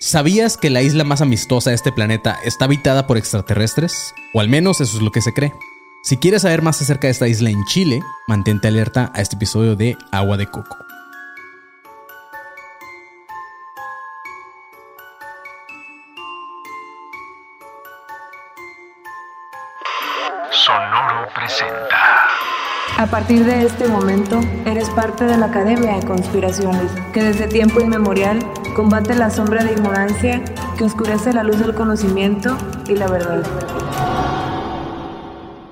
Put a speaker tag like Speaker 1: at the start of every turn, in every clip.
Speaker 1: ¿Sabías que la isla más amistosa de este planeta está habitada por extraterrestres? O al menos eso es lo que se cree. Si quieres saber más acerca de esta isla en Chile, mantente alerta a este episodio de Agua de Coco.
Speaker 2: Sonoro presenta.
Speaker 3: A partir de este momento, eres parte de la Academia de Conspiraciones, que desde tiempo inmemorial combate la sombra de ignorancia que oscurece la luz del conocimiento y la verdad.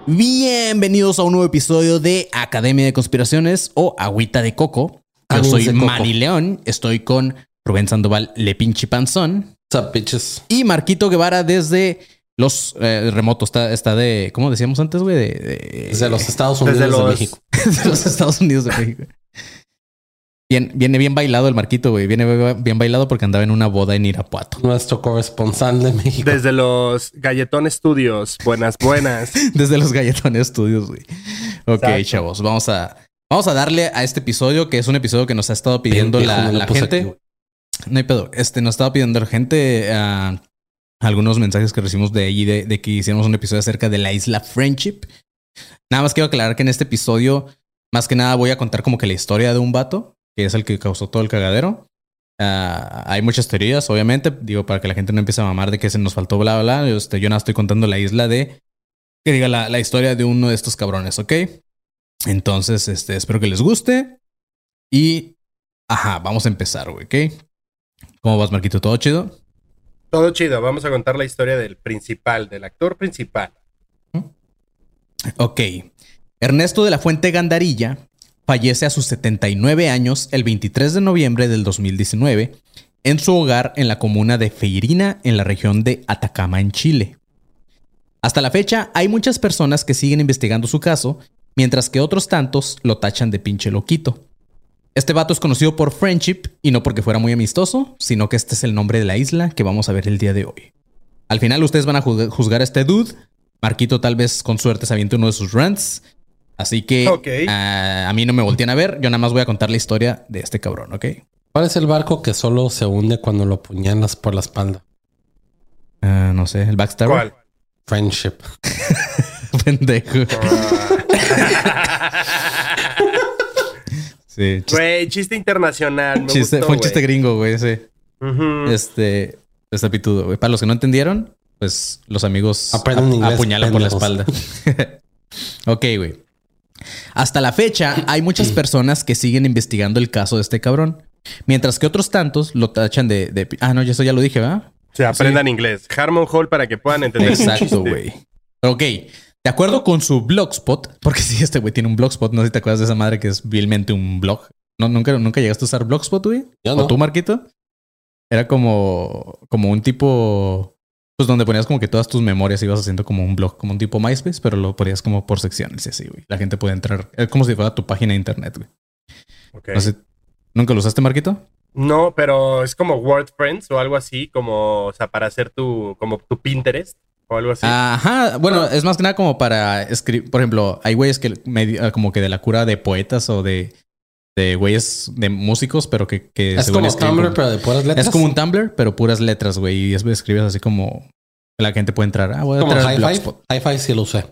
Speaker 1: Bienvenidos a un nuevo episodio de Academia de Conspiraciones o Agüita de Coco. Yo soy. Manny León, estoy con Rubén Sandoval, Le Pinche Panzón,
Speaker 4: What's up, bitches?
Speaker 1: y Marquito Guevara desde los eh, remotos. Está, está de, ¿cómo decíamos antes, güey? De, de-
Speaker 4: Desde los Estados Unidos
Speaker 5: Desde
Speaker 4: de México.
Speaker 1: de los Estados Unidos de México. Bien, viene bien bailado el Marquito, güey. Viene bien bailado porque andaba en una boda en Irapuato.
Speaker 4: Nuestro corresponsal de México.
Speaker 5: Desde los Galletón Studios. Buenas, buenas.
Speaker 1: Desde los Galletones Studios, güey. Ok,
Speaker 5: Exacto.
Speaker 1: chavos, vamos a, vamos a darle a este episodio, que es un episodio que nos ha estado pidiendo la, gente.
Speaker 4: aquí,
Speaker 1: no hay pedo. Este, nos estaba pidiendo la gente ah, algunos mensajes que recibimos de allí de, de que hiciéramos un episodio acerca de la isla Friendship. Nada más quiero aclarar que en este episodio, más que nada, voy a contar como que la historia de un vato, que es el que causó todo el cagadero. Ah, hay muchas teorías, obviamente, digo, para que la gente no empiece a mamar de que se nos faltó bla, bla, bla. Este, yo nada estoy contando la isla de, que diga la, la historia de uno de estos cabrones, ¿ok? Entonces, este, espero que les guste. Y, ajá, vamos a empezar, güey, ¿ok? ¿Cómo vas, Marquito? ¿Todo chido?
Speaker 5: Todo chido. Vamos a contar la historia del principal, del actor principal.
Speaker 1: Ok. Ernesto de la Fuente Gandarilla fallece a sus 79 años el 23 de noviembre del 2019 en su hogar en la comuna de Feirina, en la región de Atacama, en Chile. Hasta la fecha, hay muchas personas que siguen investigando su caso, mientras que otros tantos lo tachan de pinche loquito. Este vato es conocido por Friendship, y no porque fuera muy amistoso, sino que este es el nombre de la isla que vamos a ver el día de hoy. Al final ustedes van a juzg- juzgar a este dude. Marquito tal vez con suerte se aviente uno de sus rants. Así que ah, a mí no me voltean a ver. Yo nada más voy a contar la historia de este cabrón, ¿ok?
Speaker 4: ¿Cuál es el barco que solo se hunde cuando lo apuñalas por la espalda?
Speaker 1: Ah, no sé, el backstabber.
Speaker 5: ¿Cuál?
Speaker 4: Friendship.
Speaker 1: Pendejo. Sí, chiste,
Speaker 5: Güey, chiste internacional. Me
Speaker 1: chiste-
Speaker 5: gustó,
Speaker 1: fue un chiste
Speaker 5: güey.
Speaker 1: gringo, güey, sí.
Speaker 5: Ujú.
Speaker 1: Este, está pitudo, güey. Para los que no entendieron, pues los amigos
Speaker 4: Aprendan
Speaker 1: ap-
Speaker 4: inglés,
Speaker 1: apuñalan por la espalda. ok, güey. Hasta la fecha, hay muchas personas que siguen investigando el caso de este cabrón. Mientras que otros tantos lo tachan de... de- ah, no, eso ya lo dije, ¿verdad?
Speaker 5: Se aprendan inglés. Harmon Hall para que puedan entender. el
Speaker 1: Exacto, güey. Ok. De acuerdo con su blogspot, porque sí, este güey tiene un blogspot, no sé si te acuerdas de esa madre que es vilmente un blog. No, nunca, nunca llegaste a usar blogspot, güey. ¿O
Speaker 4: no.
Speaker 1: tú, Marquito? Era como, como un tipo, pues donde ponías como que todas tus memorias ibas haciendo como un blog, como un tipo MySpace, pero lo ponías como por secciones y así, güey. La gente puede entrar, es como si fuera tu página de internet, güey.
Speaker 5: Ok.
Speaker 1: No sé, ¿nunca lo usaste, Marquito?
Speaker 5: No, pero es como Word Friends o algo así, como, o sea, para hacer tu, como tu Pinterest o algo así.
Speaker 1: Ajá, bueno, es más que nada como para escribir, por ejemplo, hay güeyes que me- como que de la cura de poetas o de, de güeyes de músicos, pero que, que
Speaker 4: Es como
Speaker 1: escriben
Speaker 4: Tumblr,
Speaker 1: como-
Speaker 4: pero de puras letras.
Speaker 1: Es como un Tumblr, pero puras letras, güey. Y es- escribes así como la gente puede entrar. Ah, voy a
Speaker 4: Como. High Five sí lo usé.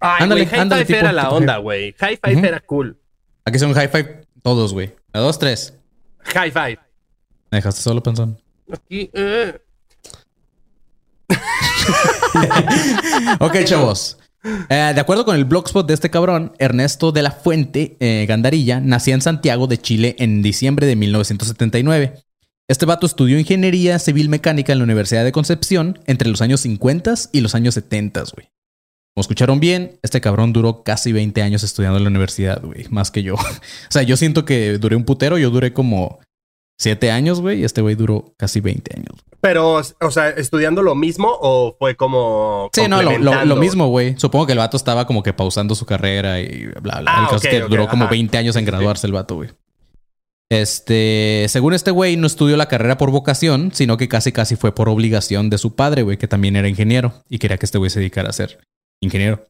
Speaker 5: Ay,
Speaker 1: ándale,
Speaker 5: güey, High
Speaker 1: ándale,
Speaker 5: Five
Speaker 1: tipo-
Speaker 5: era la
Speaker 1: tipo-
Speaker 5: onda, güey. High Five
Speaker 1: Ujú.
Speaker 5: era cool.
Speaker 1: Aquí son high five todos, güey. A dos, tres.
Speaker 5: High Five.
Speaker 1: Me dejaste solo pensando.
Speaker 5: Aquí, eh.
Speaker 1: Ok, chavos. Eh, de acuerdo con el blogspot de este cabrón, Ernesto de la Fuente eh, Gandarilla nacía en Santiago de Chile en diciembre de 1979. Este vato estudió ingeniería civil mecánica en la Universidad de Concepción entre los años 50 y los años 70, güey. Como escucharon bien, este cabrón duró casi 20 años estudiando en la universidad, güey, más que yo. o sea, yo siento que duré un putero, yo duré como 7 años, güey, y este güey duró casi 20 años.
Speaker 5: Pero, o sea, ¿estudiando lo mismo o fue como.
Speaker 1: Sí, no, lo, lo- lo
Speaker 5: complementando?
Speaker 1: mismo, güey. Supongo que el vato estaba como que pausando su carrera y bla, bla.
Speaker 5: Ah,
Speaker 1: el caso es que duró como
Speaker 5: ajá.
Speaker 1: 20 años en
Speaker 5: sí,
Speaker 1: graduarse el vato, güey. Este, según este güey, no estudió la carrera por vocación, sino que casi casi fue por obligación de su padre, güey, que también era ingeniero y quería que este güey se dedicara a ser ingeniero.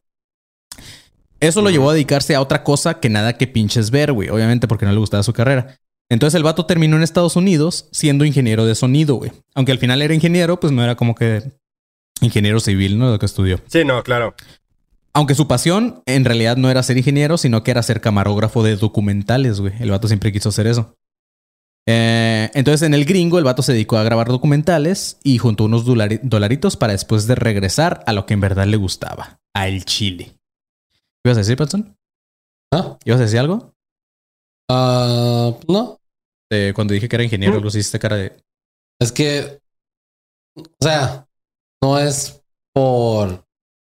Speaker 1: Eso lo llevó a dedicarse a otra cosa que nada que pinches ver, güey. Obviamente porque no le gustaba su carrera. Entonces el vato terminó en Estados Unidos siendo ingeniero de sonido, güey. Aunque al final era ingeniero, pues no era como que ingeniero civil, ¿no? Lo que estudió.
Speaker 5: Sí, no, claro.
Speaker 1: Aunque su pasión en realidad no era ser ingeniero, sino que era ser camarógrafo de documentales, güey. El vato siempre quiso hacer eso. Eh, entonces en el gringo el vato se dedicó a grabar documentales y juntó unos dolari- dolaritos para después de regresar a lo que en verdad le gustaba, a el Chile. ¿Ibas a decir, Patson?
Speaker 4: ¿Ah?
Speaker 1: ¿Ibas a decir algo?
Speaker 4: Ah, no.
Speaker 1: Eh, cuando dije que era ingeniero, lo hiciste cara de...
Speaker 4: Es que, o sea, no es por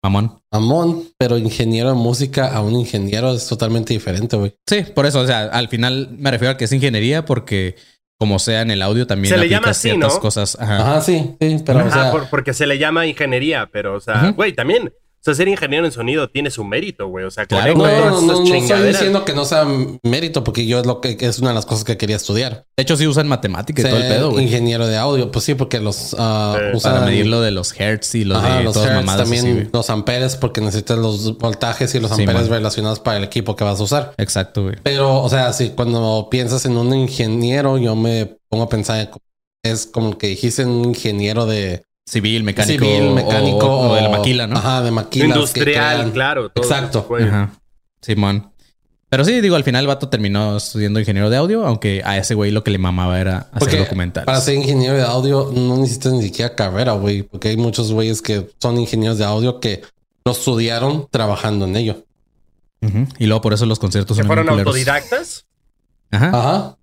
Speaker 1: Mamón.
Speaker 4: mamón, pero ingeniero de música a un ingeniero es totalmente diferente, güey.
Speaker 1: Sí, por eso, o sea, al final me refiero a que es ingeniería porque como sea en el audio también
Speaker 5: Se le
Speaker 1: aplica
Speaker 5: llama así,
Speaker 1: ciertas
Speaker 5: ¿no?
Speaker 1: cosas. Ajá.
Speaker 4: Ajá, sí, sí, pero o sea,
Speaker 5: por- porque se le llama ingeniería, pero, o sea, güey, también, o sea, ser ingeniero en sonido tiene su mérito, güey. O sea,
Speaker 1: Claro,
Speaker 4: no,
Speaker 1: güey.
Speaker 4: no, no,
Speaker 5: esas
Speaker 4: no estoy diciendo que no sea mérito, porque yo es lo que es una de las cosas que quería estudiar.
Speaker 1: De hecho, sí usan matemática y todo el pedo, güey.
Speaker 4: ingeniero de audio, pues sí, porque los ah,
Speaker 5: Eh,
Speaker 4: usan
Speaker 1: Para medir lo de los hertz y lo
Speaker 4: Ajá,
Speaker 1: de
Speaker 4: los
Speaker 1: todas
Speaker 4: hertz,
Speaker 1: mamadas
Speaker 4: también
Speaker 1: así,
Speaker 4: los amperes, porque necesitas los voltajes y los
Speaker 1: Sí,
Speaker 4: amperes
Speaker 1: man.
Speaker 4: relacionados para el equipo que vas a usar.
Speaker 1: Exacto, güey.
Speaker 4: Pero, o sea, sí, cuando piensas en un ingeniero, yo me pongo a pensar, en- es como que dijiste un ingeniero de
Speaker 1: Civil, mecánico.
Speaker 4: civil,
Speaker 1: o-
Speaker 4: mecánico
Speaker 1: O, de la maquila, ¿no?
Speaker 4: Ajá, de maquila.
Speaker 5: Industrial, claro. todo
Speaker 4: Exacto.
Speaker 1: Ajá. Simón. Pero sí, digo, al final el vato terminó estudiando ingeniero de audio, aunque a ese güey lo que le mamaba era hacer
Speaker 4: Porque
Speaker 1: documentales.
Speaker 4: para ser ingeniero de audio no necesitas ni siquiera carrera, güey, porque hay muchos güeyes que son ingenieros de audio que lo estudiaron trabajando en ello.
Speaker 1: Y luego por eso los conciertos
Speaker 5: ¿Se
Speaker 1: son
Speaker 5: fueron autodidactas?
Speaker 1: Ajá.
Speaker 4: Ajá.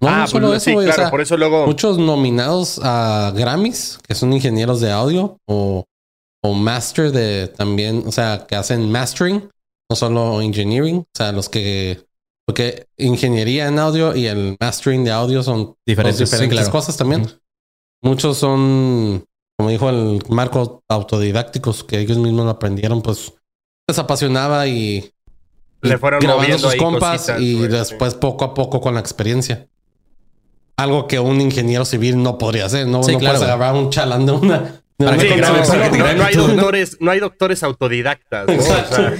Speaker 4: No,
Speaker 5: ah,
Speaker 4: no solo
Speaker 5: pues
Speaker 4: eso,
Speaker 5: sí,
Speaker 4: güey. o
Speaker 5: claro,
Speaker 4: sea,
Speaker 5: por eso luego.
Speaker 4: muchos nominados a Grammys, que son ingenieros de audio o, o master de también, o sea, que hacen mastering, no solo engineering, o sea, los que, porque ingeniería en audio y el mastering de audio son
Speaker 1: Diferentes,
Speaker 4: dos
Speaker 1: sí,
Speaker 4: diferentes
Speaker 1: claro.
Speaker 4: cosas también. Muchos son, como dijo el Marco, autodidácticos, que ellos mismos lo aprendieron, pues les apasionaba y,
Speaker 5: Le fueron
Speaker 4: grabando
Speaker 5: moviendo
Speaker 4: sus
Speaker 5: ahí
Speaker 4: compas
Speaker 5: cositas,
Speaker 4: y
Speaker 5: güey,
Speaker 4: después poco a poco con la experiencia. Algo que un ingeniero civil no podría hacer. No,
Speaker 1: Sí,
Speaker 4: no
Speaker 1: claro,
Speaker 4: puedes agarrar un chalán de una. de
Speaker 5: Sí, no, hay doctores, no hay doctores autodidactas. ¿no? O sea,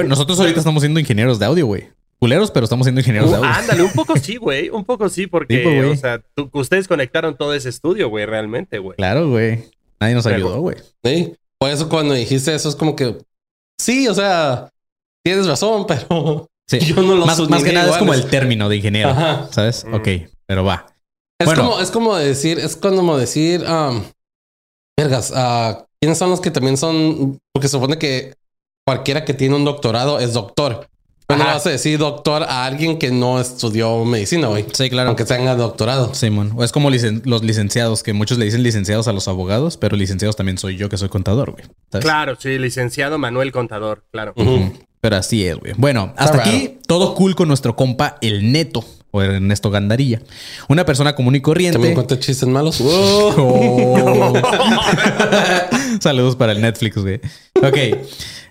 Speaker 1: Eh, nosotros ahorita estamos siendo ingenieros de audio, güey. Culeros, pero estamos siendo ingenieros de audio.
Speaker 5: ándale, un poco sí, güey. Un poco sí, porque,
Speaker 1: Sí, pues, güey.
Speaker 5: o sea, tú- ustedes conectaron todo ese estudio, güey, realmente, güey.
Speaker 1: Claro, güey. Nadie nos
Speaker 5: Pero-
Speaker 1: ayudó, güey.
Speaker 4: Sí. Por eso cuando dijiste eso es como que sí, o sea, tienes razón, pero
Speaker 1: Sí.
Speaker 4: yo no lo
Speaker 1: más, más que nada es como el término de ingeniero,
Speaker 4: Ajá.
Speaker 1: ¿sabes?
Speaker 5: Mm.
Speaker 1: Ok, pero va.
Speaker 4: Es
Speaker 1: Bueno.
Speaker 4: como, es como decir, es como decir, um, vergas, ah, ¿quiénes son los que también son? Porque se supone que cualquiera que tiene un doctorado es doctor. Pero no vas a decir doctor a alguien que no estudió medicina, güey.
Speaker 1: Sí, claro.
Speaker 4: Aunque tenga doctorado.
Speaker 1: Simón. O es como licen- los licenciados, que muchos le dicen licenciados a los abogados, pero licenciados también soy yo que soy contador, güey. ¿Sabes?
Speaker 5: Claro, sí, licenciado Manuel Contador, claro.
Speaker 1: Pero así es, güey. Bueno, hasta aquí todo cool con nuestro compa el Neto o Ernesto Gandarilla. Una persona común y corriente.
Speaker 4: También cuenta chistes malos.
Speaker 1: Oh. Saludos para el Netflix, güey. Ok.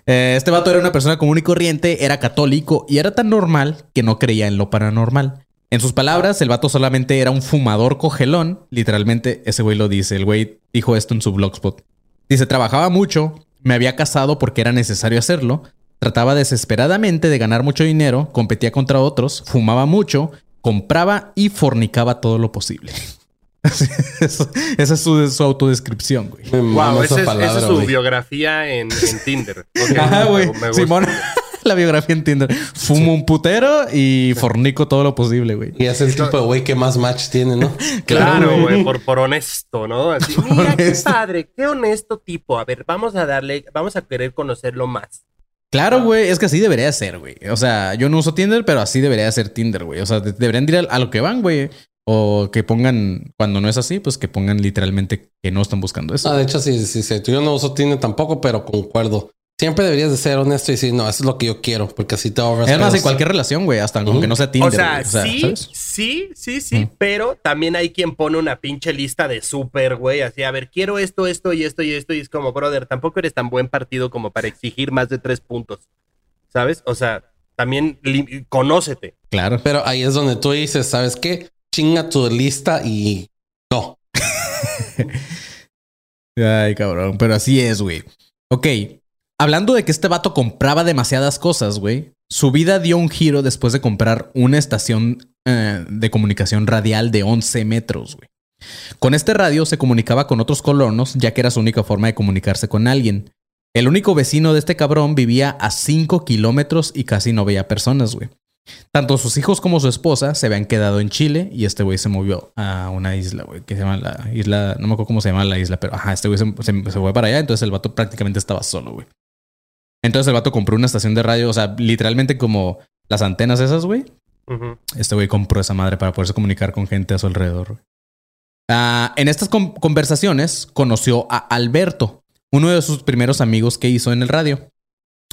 Speaker 1: Eh, este vato era una persona común y corriente, era católico y era tan normal que no creía en lo paranormal. En sus palabras, el vato solamente era un fumador cogelón. Literalmente, ese güey lo dice. El güey dijo esto en su blogspot. Dice, trabajaba mucho, me había casado porque era necesario hacerlo, trataba desesperadamente de ganar mucho dinero, competía contra otros, fumaba mucho, compraba y fornicaba todo lo posible. Eso- esa es su, su autodescripción, güey.
Speaker 5: Wow,
Speaker 4: esa
Speaker 5: esa es,
Speaker 4: palabra,
Speaker 5: esa es su
Speaker 4: güey.
Speaker 5: biografía en, en Tinder.
Speaker 1: Ajá, güey. Simón, la biografía en Tinder. Fumo un putero y fornico todo lo posible, güey.
Speaker 4: Y es el tipo de güey que más match tiene, ¿no?
Speaker 5: Claro, güey, por, por honesto, ¿no? Así, mira, qué padre, qué honesto tipo. A ver, vamos a darle, vamos a querer conocerlo más.
Speaker 1: Claro, güey. Es que así debería ser, güey. O sea, yo no uso Tinder, pero así debería ser Tinder, güey. O sea, de- deberían ir a, a lo que van, güey. O que pongan, cuando no es así, pues que pongan literalmente que no están buscando eso.
Speaker 4: Ah, de hecho, sí, sí, sí. Yo no uso Tinder tampoco, pero concuerdo. Siempre deberías de ser honesto y decir, no, eso es lo que yo quiero, porque así te ahorras.
Speaker 1: es más, en cualquier relación, güey. Hasta aunque no sea Tinder.
Speaker 5: o sea,
Speaker 1: güey. O sea,
Speaker 5: sí,
Speaker 1: ¿sabes?
Speaker 5: sí, sí, sí, pero también hay quien pone una pinche lista de súper, güey, así, a ver, quiero esto, esto y esto y esto, y es como, brother, tampoco eres tan buen partido como para exigir más de tres puntos, ¿sabes? O sea, también conócete.
Speaker 1: Claro.
Speaker 4: Pero ahí es donde tú dices, ¿sabes qué? Chinga tu lista y no.
Speaker 1: Ay, cabrón. Pero así es, güey. Ok. Hablando de que este vato compraba demasiadas cosas, güey. Su vida dio un giro después de comprar una estación eh, de comunicación radial de 11 metros, güey. Con este radio se comunicaba con otros colonos, ya que era su única forma de comunicarse con alguien. El único vecino de este cabrón vivía a 5 kilómetros y casi no veía personas, güey. Tanto sus hijos como su esposa se habían quedado en Chile y este güey se movió a una isla, güey, que se llama la isla, no me acuerdo cómo se llama la isla, pero ajá, este güey se, se- se fue para allá, entonces el vato prácticamente estaba solo, güey. Entonces el vato compró una estación de radio, o sea, literalmente como las antenas esas, güey. Este güey compró esa madre para poderse comunicar con gente a su alrededor. Ah, en estas con- conversaciones conoció a Alberto, uno de sus primeros amigos que hizo en el radio.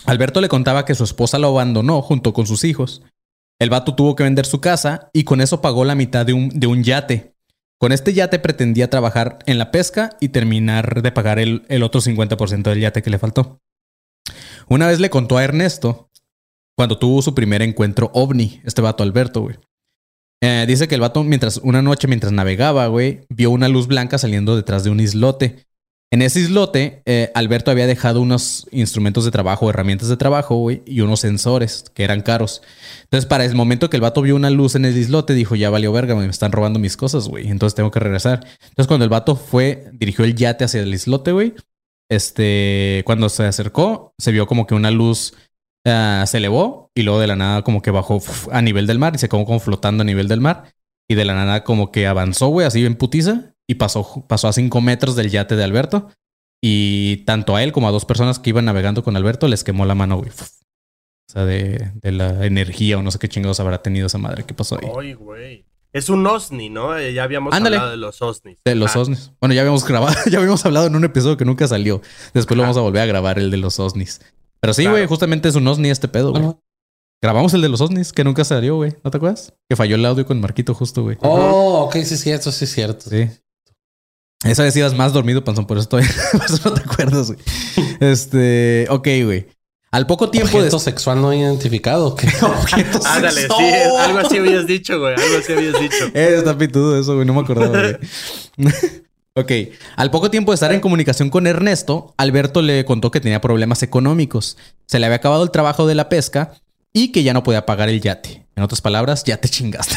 Speaker 1: Alberto le contaba que su esposa lo abandonó junto con sus hijos. El vato tuvo que vender su casa y con eso pagó la mitad de un, de un yate. Con este yate pretendía trabajar en la pesca y terminar de pagar el, el otro 50% del yate que le faltó. Una vez le contó a Ernesto cuando tuvo su primer encuentro ovni, este vato Alberto, güey. Eh, dice que el vato, mientras, una noche mientras navegaba, güey, vio una luz blanca saliendo detrás de un islote. En ese islote, eh, Alberto había dejado unos instrumentos de trabajo, herramientas de trabajo, güey, y unos sensores que eran caros. Entonces, para el momento que el vato vio una luz en el islote, dijo, ya valió verga, me están robando mis cosas, güey. Entonces tengo que regresar. Entonces, cuando el vato fue, dirigió el yate hacia el islote, güey, este, cuando se acercó, se vio como que una luz ah, se elevó y luego de la nada como que bajó a nivel del mar y se quedó como flotando a nivel del mar. Y de la nada como que avanzó, güey, así en putiza y pasó, pasó a cinco metros del yate de Alberto. Y tanto a él como a dos personas que iban navegando con Alberto les quemó la mano, güey. O sea, de, de la energía o no sé qué chingados habrá tenido esa madre que pasó ahí.
Speaker 5: Ay, güey. Es un OSNI, ¿no? Eh, Ya habíamos
Speaker 1: Ándale.
Speaker 5: hablado de los OSNIs.
Speaker 1: De los
Speaker 5: Ah,
Speaker 1: OSNIs. Bueno, ya habíamos grabado, ya habíamos hablado en un episodio que nunca salió. Después lo vamos a volver a grabar, el de los OSNIs. Pero sí,
Speaker 5: Claro.
Speaker 1: güey, justamente es un OSNI este pedo, güey.
Speaker 4: Bueno.
Speaker 1: Grabamos el de los OSNIs, que nunca salió, güey. ¿No te acuerdas? Que falló el audio con Marquito justo, güey.
Speaker 4: Oh, ok, sí es cierto, sí es cierto.
Speaker 1: Sí. Esa vez ibas más dormido, panzón, por eso, estoy, por eso no te acuerdas, güey. Este, ok, güey. Al poco tiempo de...
Speaker 4: Objeto sexual no identificado. ¿qué?
Speaker 1: Objeto
Speaker 5: Ándale,
Speaker 1: sexual.
Speaker 5: sí, algo así habías dicho, güey. Algo así habías dicho.
Speaker 1: Eh, está pitudo eso, güey. No me acordaba, güey. ok. Al poco tiempo de estar en comunicación con Ernesto, Alberto le contó que tenía problemas económicos. Se le había acabado el trabajo de la pesca y que ya no podía pagar el yate. En otras palabras, ya te chingaste.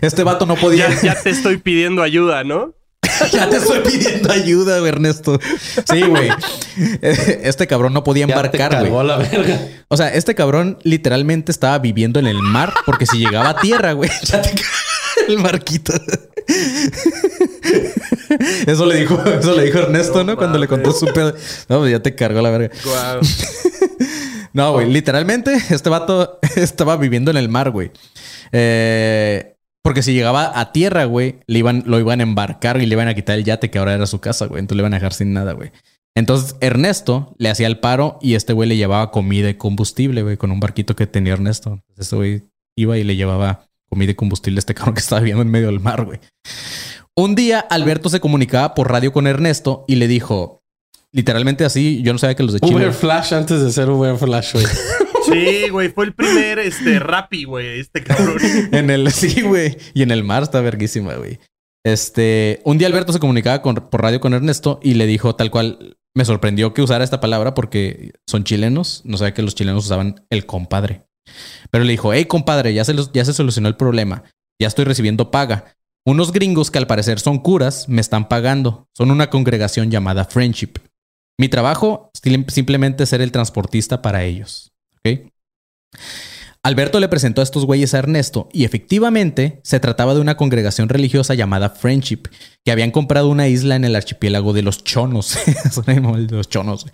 Speaker 1: este vato no podía.
Speaker 5: Ya, ya te estoy pidiendo ayuda, ¿no?
Speaker 1: ya te estoy pidiendo ayuda, Ernesto. Sí, güey. Este cabrón no podía embarcar, güey. O sea, este cabrón literalmente estaba viviendo en el mar porque si llegaba a tierra, güey, ya te el marquito. Eso le dijo, eso le dijo Ernesto, ¿no? Cuando le contó su pedo. No, pues ya te cargó la verga. No, güey, literalmente este vato estaba viviendo en el mar, güey. Eh, porque si llegaba a tierra, güey, le iban, lo iban a embarcar y le iban a quitar el yate que ahora era su casa, güey. Entonces le iban a dejar sin nada, güey. Entonces Ernesto le hacía el paro y este güey le llevaba comida y combustible, güey, con un barquito que tenía Ernesto. Este güey iba y le llevaba comida y combustible a este cabrón que estaba viviendo en medio del mar, güey. Un día Alberto se comunicaba por radio con Ernesto y le dijo, literalmente así, yo no sabía que los de Chile...
Speaker 4: Uber Flash antes de ser Uber Flash, güey.
Speaker 5: Sí, güey, fue el primer este Rappi, güey, este cabrón.
Speaker 1: En el, sí, güey. Y en el mar está verguísima, güey. Este, un día Alberto se comunicaba por radio con Ernesto y le dijo tal cual, me sorprendió que usara esta palabra porque son chilenos, no sabía que los chilenos usaban el compadre. Pero le dijo, hey compadre, ya se, los- ya se solucionó el problema, ya estoy recibiendo paga. Unos gringos que al parecer son curas me están pagando, son una congregación llamada Friendship. Mi trabajo simplemente ser el transportista para ellos. Alberto le presentó a estos güeyes a Ernesto y efectivamente se trataba de una congregación religiosa llamada Friendship, que habían comprado una isla en el archipiélago de los Chonos. Los.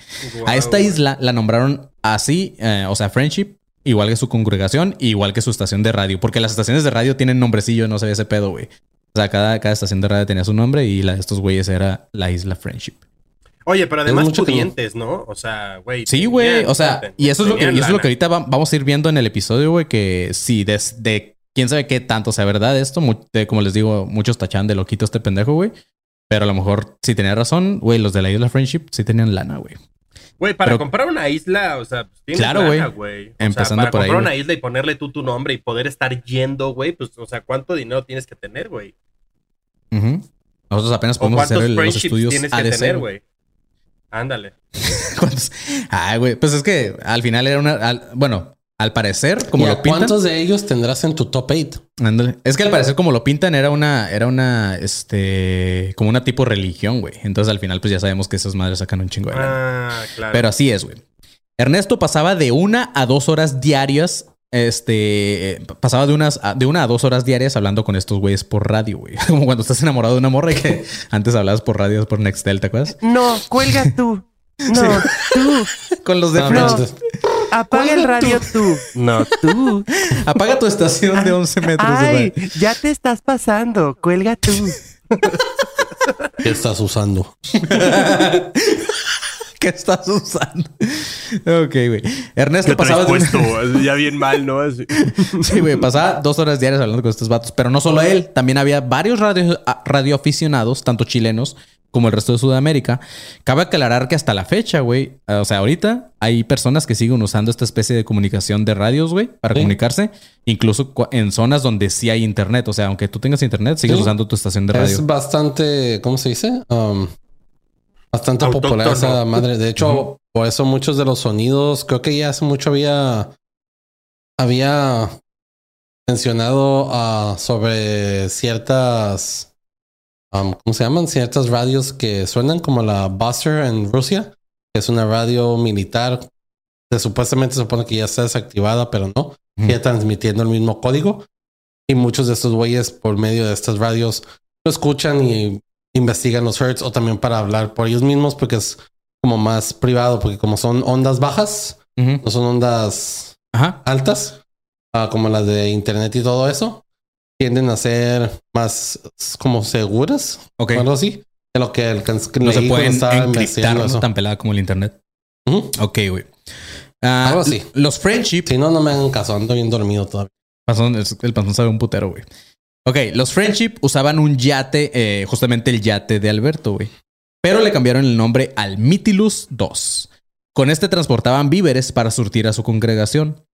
Speaker 1: A esta isla la nombraron así, eh, o sea, Friendship, igual que su congregación, igual que su estación de radio, porque las estaciones de radio tienen nombrecillo, no sabía ese pedo, güey. O sea, cada, cada estación de radio tenía su nombre y la de estos güeyes era la isla Friendship.
Speaker 5: Oye, pero además pudientes, ¿no? O sea, güey.
Speaker 1: Sí, güey. O sea, y eso es lo que, y eso es lo que ahorita va- vamos a ir viendo en el episodio, güey, que sí, desde quién sabe qué tanto sea verdad esto. de- como les digo, muchos tachan de loquito este pendejo, güey. Pero a lo mejor, si tenía razón, güey, los de la isla Friendship sí tenían lana, güey.
Speaker 5: Güey, para
Speaker 1: Pero-
Speaker 5: comprar una isla, o sea, pues tienes
Speaker 1: Claro, güey. Empezando
Speaker 5: sea, para
Speaker 1: por
Speaker 5: comprar una isla y ponerle tú tu nombre y poder estar yendo, güey, pues, o sea, ¿cuánto dinero tienes que tener, güey?
Speaker 1: Nosotros apenas podemos hacer el- los estudios
Speaker 5: tienes que
Speaker 1: ADC,
Speaker 5: tener,
Speaker 1: güey.
Speaker 5: Ándale.
Speaker 1: ¿Cuántos? Ay, güey. Pues es que al final era una. al- bueno, al parecer, como
Speaker 4: ¿Y a
Speaker 1: lo pintan.
Speaker 4: ¿Cuántos de ellos tendrás en tu top 8?
Speaker 1: Ándale. Es que al parecer, como lo pintan, era una, era una, este, como una tipo religión, güey. Entonces al final, pues ya sabemos que esas madres sacan un chingo de lana.
Speaker 5: Ah, claro.
Speaker 1: Pero así es, güey. Ernesto pasaba de una a dos horas diarias. Este eh, pasaba de unas a- de una a dos horas diarias hablando con estos güeyes por radio, güey. Como cuando estás enamorado de una morra y que antes hablabas por radio por Nextel, ¿te acuerdas?
Speaker 5: No, cuelga tú. No, tú.
Speaker 1: Con los de
Speaker 4: No, no,
Speaker 5: Apaga el radio tú. No, tú.
Speaker 1: Apaga tu estación de 11 metros de
Speaker 5: Ay,
Speaker 1: radio.
Speaker 5: ya te estás pasando. Cuelga tú.
Speaker 4: ¿Qué estás usando?
Speaker 1: ¿Qué estás usando? Ok, güey. Ernesto pasaba una-
Speaker 5: Ya bien mal, ¿no? Así.
Speaker 1: Sí, güey, pasaba dos horas diarias hablando con estos vatos. Pero no solo él, también había varios radio, radioaficionados, tanto chilenos como el resto de Sudamérica. Cabe aclarar que hasta la fecha, güey, eh, o sea, ahorita hay personas que siguen usando esta especie de comunicación de radios, güey, para
Speaker 4: Sí.
Speaker 1: comunicarse, incluso en zonas donde sí hay internet. O sea, aunque tú tengas internet, sigues
Speaker 4: Sí.
Speaker 1: usando tu estación de radio.
Speaker 4: Es bastante, ¿cómo se dice? Um, bastante popular esa madre. De hecho, por eso muchos de los sonidos, creo que ya hace mucho había, había mencionado ah, sobre ciertas, um, ¿cómo se llaman? Ciertas radios que suenan como la Buster en Rusia, que es una radio militar. que supuestamente se supone que ya está desactivada, pero no.
Speaker 1: Ujú.
Speaker 4: Sigue transmitiendo el mismo código. Y muchos de estos güeyes, por medio de estas radios, lo escuchan y investigan los hertz o también para hablar por ellos mismos porque es como más privado, porque como son ondas bajas, no son ondas
Speaker 1: Ajá.
Speaker 4: altas, ah, como las de internet y todo eso, tienden a ser más como seguras
Speaker 1: Ok.
Speaker 4: o algo así. De lo que el
Speaker 1: No se pueden encriptar ¿no? tan pelada como el internet.
Speaker 4: Ujú.
Speaker 1: Ok, güey. Ah,
Speaker 4: Algo así.
Speaker 1: Los friendship
Speaker 4: Si no, no me hagan caso, ando bien dormido todavía.
Speaker 1: El panzón sabe un putero, güey. Ok, los Friendship usaban un yate, eh, justamente el yate de Alberto, güey. Pero le cambiaron el nombre al Mytilus II. Con este transportaban víveres para surtir a su congregación.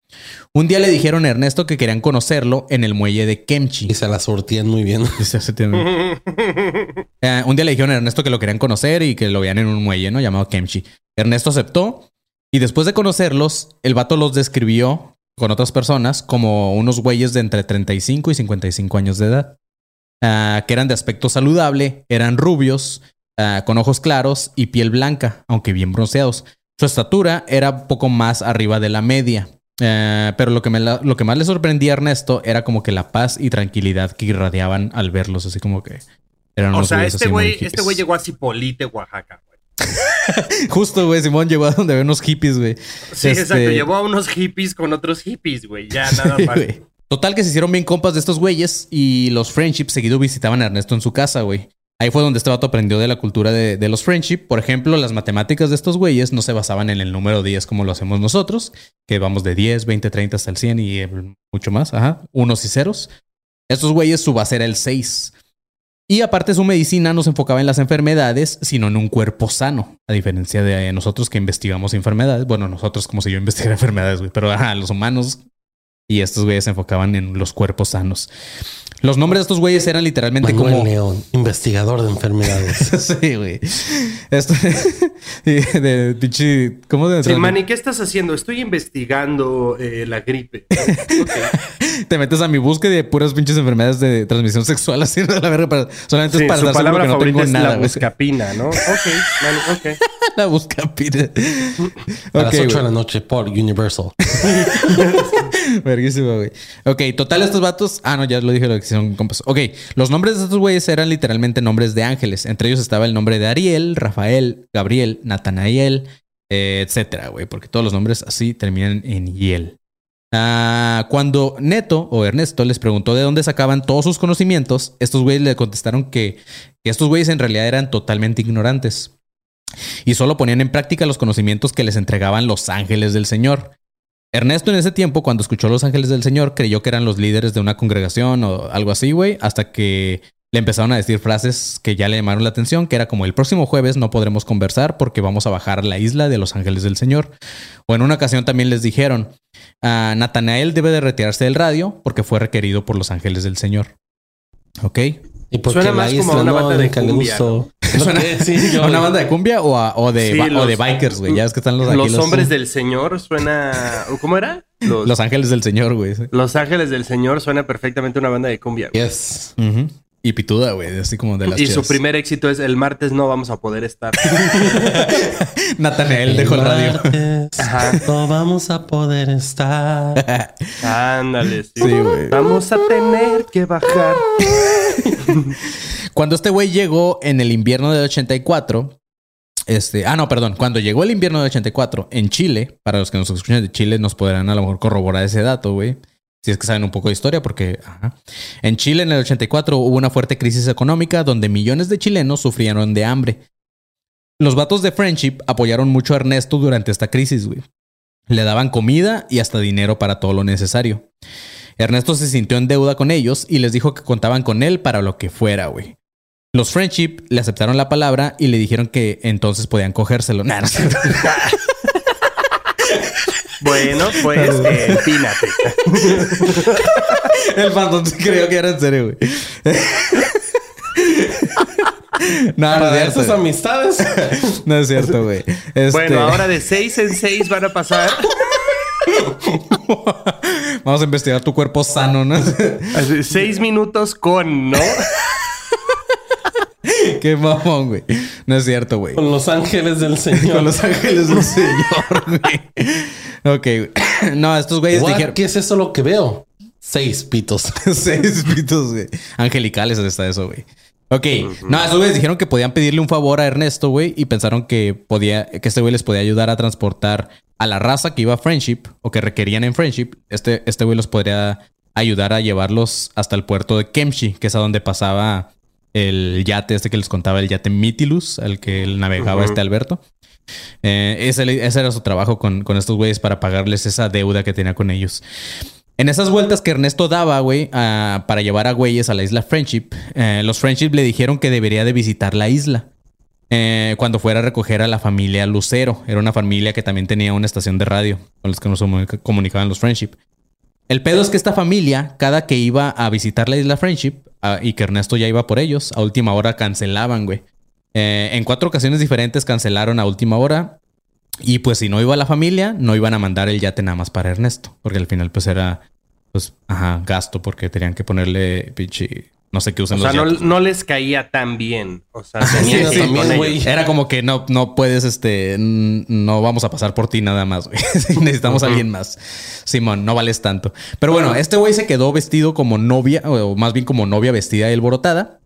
Speaker 1: Un día le dijeron a Ernesto que querían conocerlo en el muelle de Kemchi.
Speaker 4: Y se la surtían muy bien.
Speaker 1: Eh, un día le dijeron a Ernesto que lo querían conocer y que lo veían en un muelle, ¿no? Llamado Kemchi. Ernesto aceptó y después de conocerlos, el vato los describió con otras personas como unos güeyes de entre 35 y 55 años de edad. Ah, que eran de aspecto saludable, eran rubios, ah, con ojos claros y piel blanca, aunque bien bronceados. Su estatura era poco más arriba de la media. Eh, pero lo que, me la- lo que más le sorprendía a Ernesto era como que la paz y tranquilidad que irradiaban al verlos, así como que eran
Speaker 5: O
Speaker 1: unos
Speaker 5: sea, este güey, este güey llegó a Cipolite, Oaxaca, güey.
Speaker 1: Justo, güey, Simón llegó a donde ve unos hippies, güey.
Speaker 5: Sí,
Speaker 1: Este-
Speaker 5: exacto. Llevó a unos hippies con otros hippies, güey. Ya nada
Speaker 1: Sí,
Speaker 5: más.
Speaker 1: Total que se hicieron bien compas de estos güeyes y los friendships seguido visitaban a Ernesto en su casa, güey. Ahí fue donde este vato aprendió de la cultura de, de los friendship. Por ejemplo, las matemáticas de estos güeyes no se basaban en el número 10 como lo hacemos nosotros, que vamos de 10, 20, 30 hasta el 100 y mucho más. Ajá, unos y ceros. Estos güeyes su base era el 6. Y aparte su medicina no se enfocaba en las enfermedades, sino en un cuerpo sano. A diferencia de nosotros que investigamos enfermedades. Bueno, nosotros como si yo investigara enfermedades. Pero los humanos y estos güeyes se enfocaban en los cuerpos sanos. Los nombres de estos güeyes eran literalmente
Speaker 4: Manuel
Speaker 1: como...
Speaker 4: León, investigador de enfermedades.
Speaker 1: sí, güey. Esto... de, de pinche... ¿Cómo de
Speaker 5: Sí, Manny, ¿qué estás haciendo? Estoy investigando eh, la gripe.
Speaker 1: Te metes a mi búsqueda de puras pinches enfermedades de transmisión sexual así de la verga. Para, solamente
Speaker 5: Sí,
Speaker 1: es para
Speaker 5: su palabra
Speaker 1: que no
Speaker 5: favorita
Speaker 1: tengo
Speaker 5: es
Speaker 1: nada.
Speaker 5: la buscapina, ¿no? Ok, Manny, ok.
Speaker 1: la busca pide.
Speaker 4: A las
Speaker 1: Ok,
Speaker 4: 8 de la noche por Universal.
Speaker 1: Verguísima, güey. Ok, total, estos vatos. Ah, no, ya lo dije lo que son compas. Ok, los nombres de estos güeyes eran literalmente nombres de ángeles. Entre ellos estaba el nombre de Ariel, Rafael, Gabriel, Natanael, eh, etcétera, güey, porque todos los nombres así terminan en Yel. Ah, cuando Neto o Ernesto les preguntó de dónde sacaban todos sus conocimientos, estos güeyes le contestaron que, que estos güeyes en realidad eran totalmente ignorantes y solo ponían en práctica los conocimientos que les entregaban los ángeles del Señor. Ernesto en ese tiempo, cuando escuchó Los Ángeles del Señor, creyó que eran los líderes de una congregación o algo así, güey, hasta que le empezaron a decir frases que ya le llamaron la atención, que era como el próximo jueves no podremos conversar porque vamos a bajar a la isla de Los Ángeles del Señor. O en una ocasión también les dijeron, "Ah, Natanael debe de retirarse del radio porque fue requerido por Los Ángeles del Señor. ¿Ok?
Speaker 4: Y porque
Speaker 5: Suena
Speaker 4: la
Speaker 5: más como
Speaker 4: isla
Speaker 5: una
Speaker 4: no,
Speaker 5: banda de cumbia,
Speaker 4: gustó.
Speaker 1: Suena-
Speaker 4: Sí, yo-
Speaker 1: ¿A una banda de cumbia o, a- o de,
Speaker 5: Sí,
Speaker 1: o de bikers, güey? Ya es que están los
Speaker 5: Los hombres del Señor suena. ¿Cómo era? Los,
Speaker 1: Los ángeles del señor, güey. sí.
Speaker 5: Los Ángeles del Señor suena perfectamente una banda de cumbia. güey.
Speaker 4: Yes.
Speaker 1: Ujú. Y pituda, güey. Así como de las
Speaker 5: Y su primer éxito es el martes no vamos a poder estar.
Speaker 1: Natanael dejó el radio.
Speaker 5: Ajá.
Speaker 4: No vamos a poder estar.
Speaker 5: Ándale, sí.
Speaker 1: Sí, güey.
Speaker 5: Vamos a tener que bajar.
Speaker 1: Cuando este güey llegó en el invierno del 84, este, ah, no, perdón, cuando llegó el invierno del 84 en Chile, para los que nos escuchan de Chile, nos podrán a lo mejor corroborar ese dato, güey. Si es que saben un poco de historia, porque en Chile en el 84 hubo una fuerte crisis económica donde millones de chilenos sufrieron de hambre. Los vatos de Friendship apoyaron mucho a Ernesto durante esta crisis, güey. Le daban comida y hasta dinero para todo lo necesario. Ernesto se sintió en deuda con ellos y les dijo que contaban con él para lo que fuera, güey. Los Friendship le aceptaron la palabra y le dijeron que entonces podían cogérselo. Nah.
Speaker 5: Bueno, pues eh, empínate.
Speaker 1: El fandom creyó que era en serio, güey. no, no es
Speaker 4: Para
Speaker 1: cierto.
Speaker 4: esas amistades.
Speaker 1: No es cierto, güey. Este,
Speaker 5: Bueno, ahora de seis en seis van a pasar.
Speaker 1: Vamos a investigar tu cuerpo sano, ¿no?
Speaker 5: Seis minutos con, ¿no?
Speaker 1: Qué mamón, güey. No es cierto, güey.
Speaker 4: Con los ángeles del
Speaker 1: Con
Speaker 4: Señor.
Speaker 1: los ángeles del Señor, güey. Ok. No, estos güeyes
Speaker 4: What?
Speaker 1: dijeron...
Speaker 4: ¿Qué es eso lo que veo? Seis pitos.
Speaker 1: Seis pitos, güey. Angelicales está eso, güey. Ok. No, esos güeyes dijeron que podían pedirle un favor a Ernesto, güey, y pensaron que podía, que este güey les podía ayudar a transportar a la raza que iba a Friendship o que requerían en Friendship. Este, este güey los podría ayudar a llevarlos hasta el puerto de Kemchi, que es a donde pasaba el yate este que les contaba, el yate Mytilus, al que él navegaba este Alberto. Eh, ese, era su trabajo con, estos güeyes para pagarles esa deuda que tenía con ellos. En esas vueltas que Ernesto daba, güey, para llevar a güeyes a la isla Friendship, eh, los Friendship le dijeron que debería de visitar la isla. eh, cuando fuera a recoger a la familia Lucero. Era una familia que también tenía una estación de radio con los que nos comunica- comunicaban los Friendship. El pedo es que esta familia, cada que iba a visitar la isla Friendship ah, y que Ernesto ya iba por ellos, a última hora cancelaban, güey. Eh, en cuatro ocasiones diferentes cancelaron a última hora. Y pues si no iba la familia, no iban a mandar el yate nada más para Ernesto. Porque al final pues era, pues, ajá, gasto porque tenían que ponerle pinche, no sé qué
Speaker 5: O
Speaker 1: usan
Speaker 5: sea,
Speaker 1: los
Speaker 5: no,
Speaker 1: yates.
Speaker 5: no les caía tan bien. O sea,
Speaker 1: Sí. Era como que no, no puedes, este, no vamos a pasar por ti nada más, güey. Necesitamos a alguien más. Simón, no vales tanto. Pero bueno, este güey se quedó vestido como novia, o más bien como novia vestida y alborotada.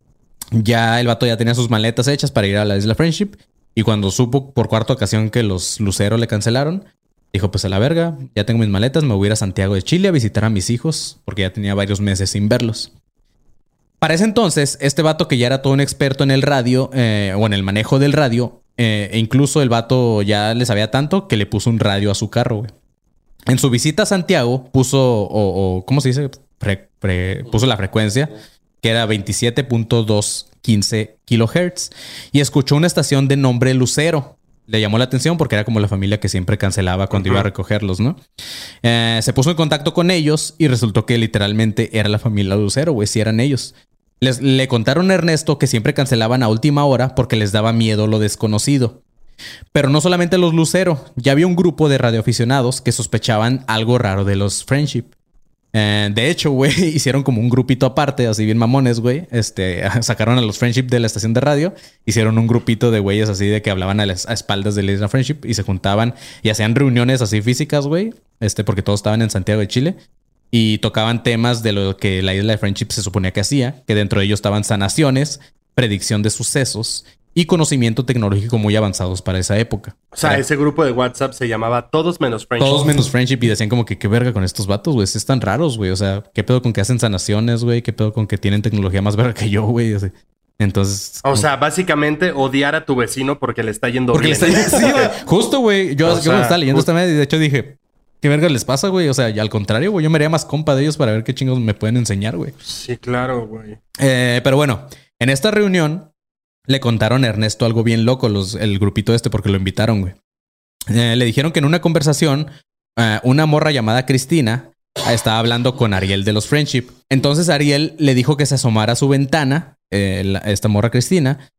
Speaker 1: Ya el vato ya tenía sus maletas hechas para ir a la isla Friendship. Y cuando supo por cuarta ocasión que los luceros le cancelaron, dijo: Pues a la verga, ya tengo mis maletas, me voy a ir a Santiago de Chile a visitar a mis hijos, porque ya tenía varios meses sin verlos. Para ese entonces, este vato que ya era todo un experto en el radio eh, o en el manejo del radio, eh, e incluso el vato ya le sabía tanto que le puso un radio a su carro. En su visita a Santiago puso, o, ¿cómo se dice? Puso la frecuencia, que era 27.215 kilohertz, y escuchó una estación de nombre Lucero. Le llamó la atención porque era como la familia que siempre cancelaba cuando iba a recogerlos, ¿no? Eh, se puso en contacto con ellos y resultó que literalmente era la familia Lucero, güey, si eran ellos. Les, le contaron a Ernesto que siempre cancelaban a última hora porque les daba miedo lo desconocido. Pero no solamente los Lucero, ya había un grupo de radioaficionados que sospechaban algo raro de los Friendship. Eh, de hecho, güey, hicieron como un grupito aparte, así bien mamones, güey. Este, sacaron a los Friendship de la estación de radio, hicieron un grupito de güeyes así de que hablaban a las espaldas de la isla Friendship y se juntaban y hacían reuniones así físicas, güey. Este, porque todos estaban en Santiago de Chile y tocaban temas de lo que la isla de Friendship se suponía que hacía, que dentro de ellos estaban sanaciones, predicción de sucesos y conocimiento tecnológico muy avanzados para esa época.
Speaker 5: O sea,
Speaker 1: Era-
Speaker 5: ese grupo de WhatsApp se llamaba Todos menos Friendship.
Speaker 1: todos menos friendship y decían como que qué verga con estos vatos, güey. Están raros, güey. O sea, qué pedo con que hacen sanaciones, güey. Qué pedo con que tienen tecnología más verga que yo, güey. Así. Entonces.
Speaker 5: O sea, básicamente odiar a tu vecino porque le está yendo
Speaker 1: porque le sí, güey. Justo, güey. Yo,
Speaker 5: O
Speaker 1: yo
Speaker 5: sea,
Speaker 1: cuando estaba leyendo
Speaker 5: justo-
Speaker 1: esta media, de hecho dije, ¿qué verga les pasa, güey? O sea, y al contrario, güey. Yo me haría más compa de ellos para ver qué chingos me pueden enseñar, güey.
Speaker 5: Sí, claro, güey.
Speaker 1: Eh, pero bueno, en esta reunión le contaron a Ernesto algo bien loco, los, el grupito este, porque lo invitaron, güey. Eh, le dijeron que en una conversación, eh, una morra llamada Cristina eh, estaba hablando con Ariel de los Friendship. Entonces Ariel le dijo que se asomara a su ventana, eh, la- esta morra Cristina,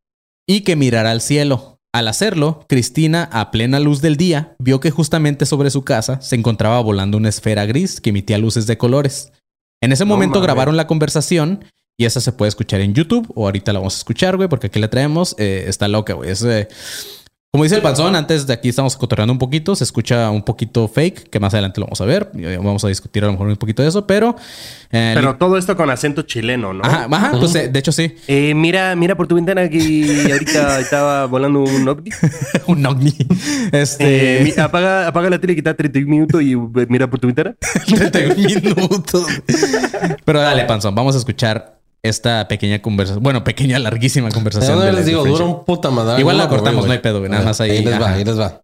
Speaker 1: y que mirara al cielo. Al hacerlo, Cristina, a plena luz del día, vio que justamente sobre su casa se encontraba volando una esfera gris que emitía luces de colores. En ese momento
Speaker 5: mames.
Speaker 1: grabaron la conversación y esa se puede escuchar en YouTube o ahorita la vamos a escuchar, güey, porque aquí la traemos. Eh, está loca, güey. Es, eh, como dice el panzón, antes de aquí estamos cotorreando un poquito, se escucha un poquito fake, que más adelante lo vamos a ver. y, eh, Vamos a discutir a lo mejor un poquito de eso, pero... eh,
Speaker 5: Pero todo esto con acento chileno, ¿no?
Speaker 1: Ajá, ajá, pues eh, de hecho sí.
Speaker 5: Eh, mira, mira por tu ventana que ahorita estaba volando un ovni.
Speaker 1: un ovni. Este.
Speaker 5: Eh, apaga, apaga la tele que está 30 minutos y mira por tu ventana.
Speaker 1: 31 minutos. Pero dale, Panzón, vamos a escuchar esta pequeña conversación. Bueno, pequeña, larguísima conversación.
Speaker 4: No les digo, dura un puta madre.
Speaker 1: Igual la cortamos,
Speaker 4: güey.
Speaker 1: no hay pedo, güey, nada
Speaker 4: ver,
Speaker 1: más ahí,
Speaker 4: Ahí les va,
Speaker 1: ajá.
Speaker 4: ahí les va.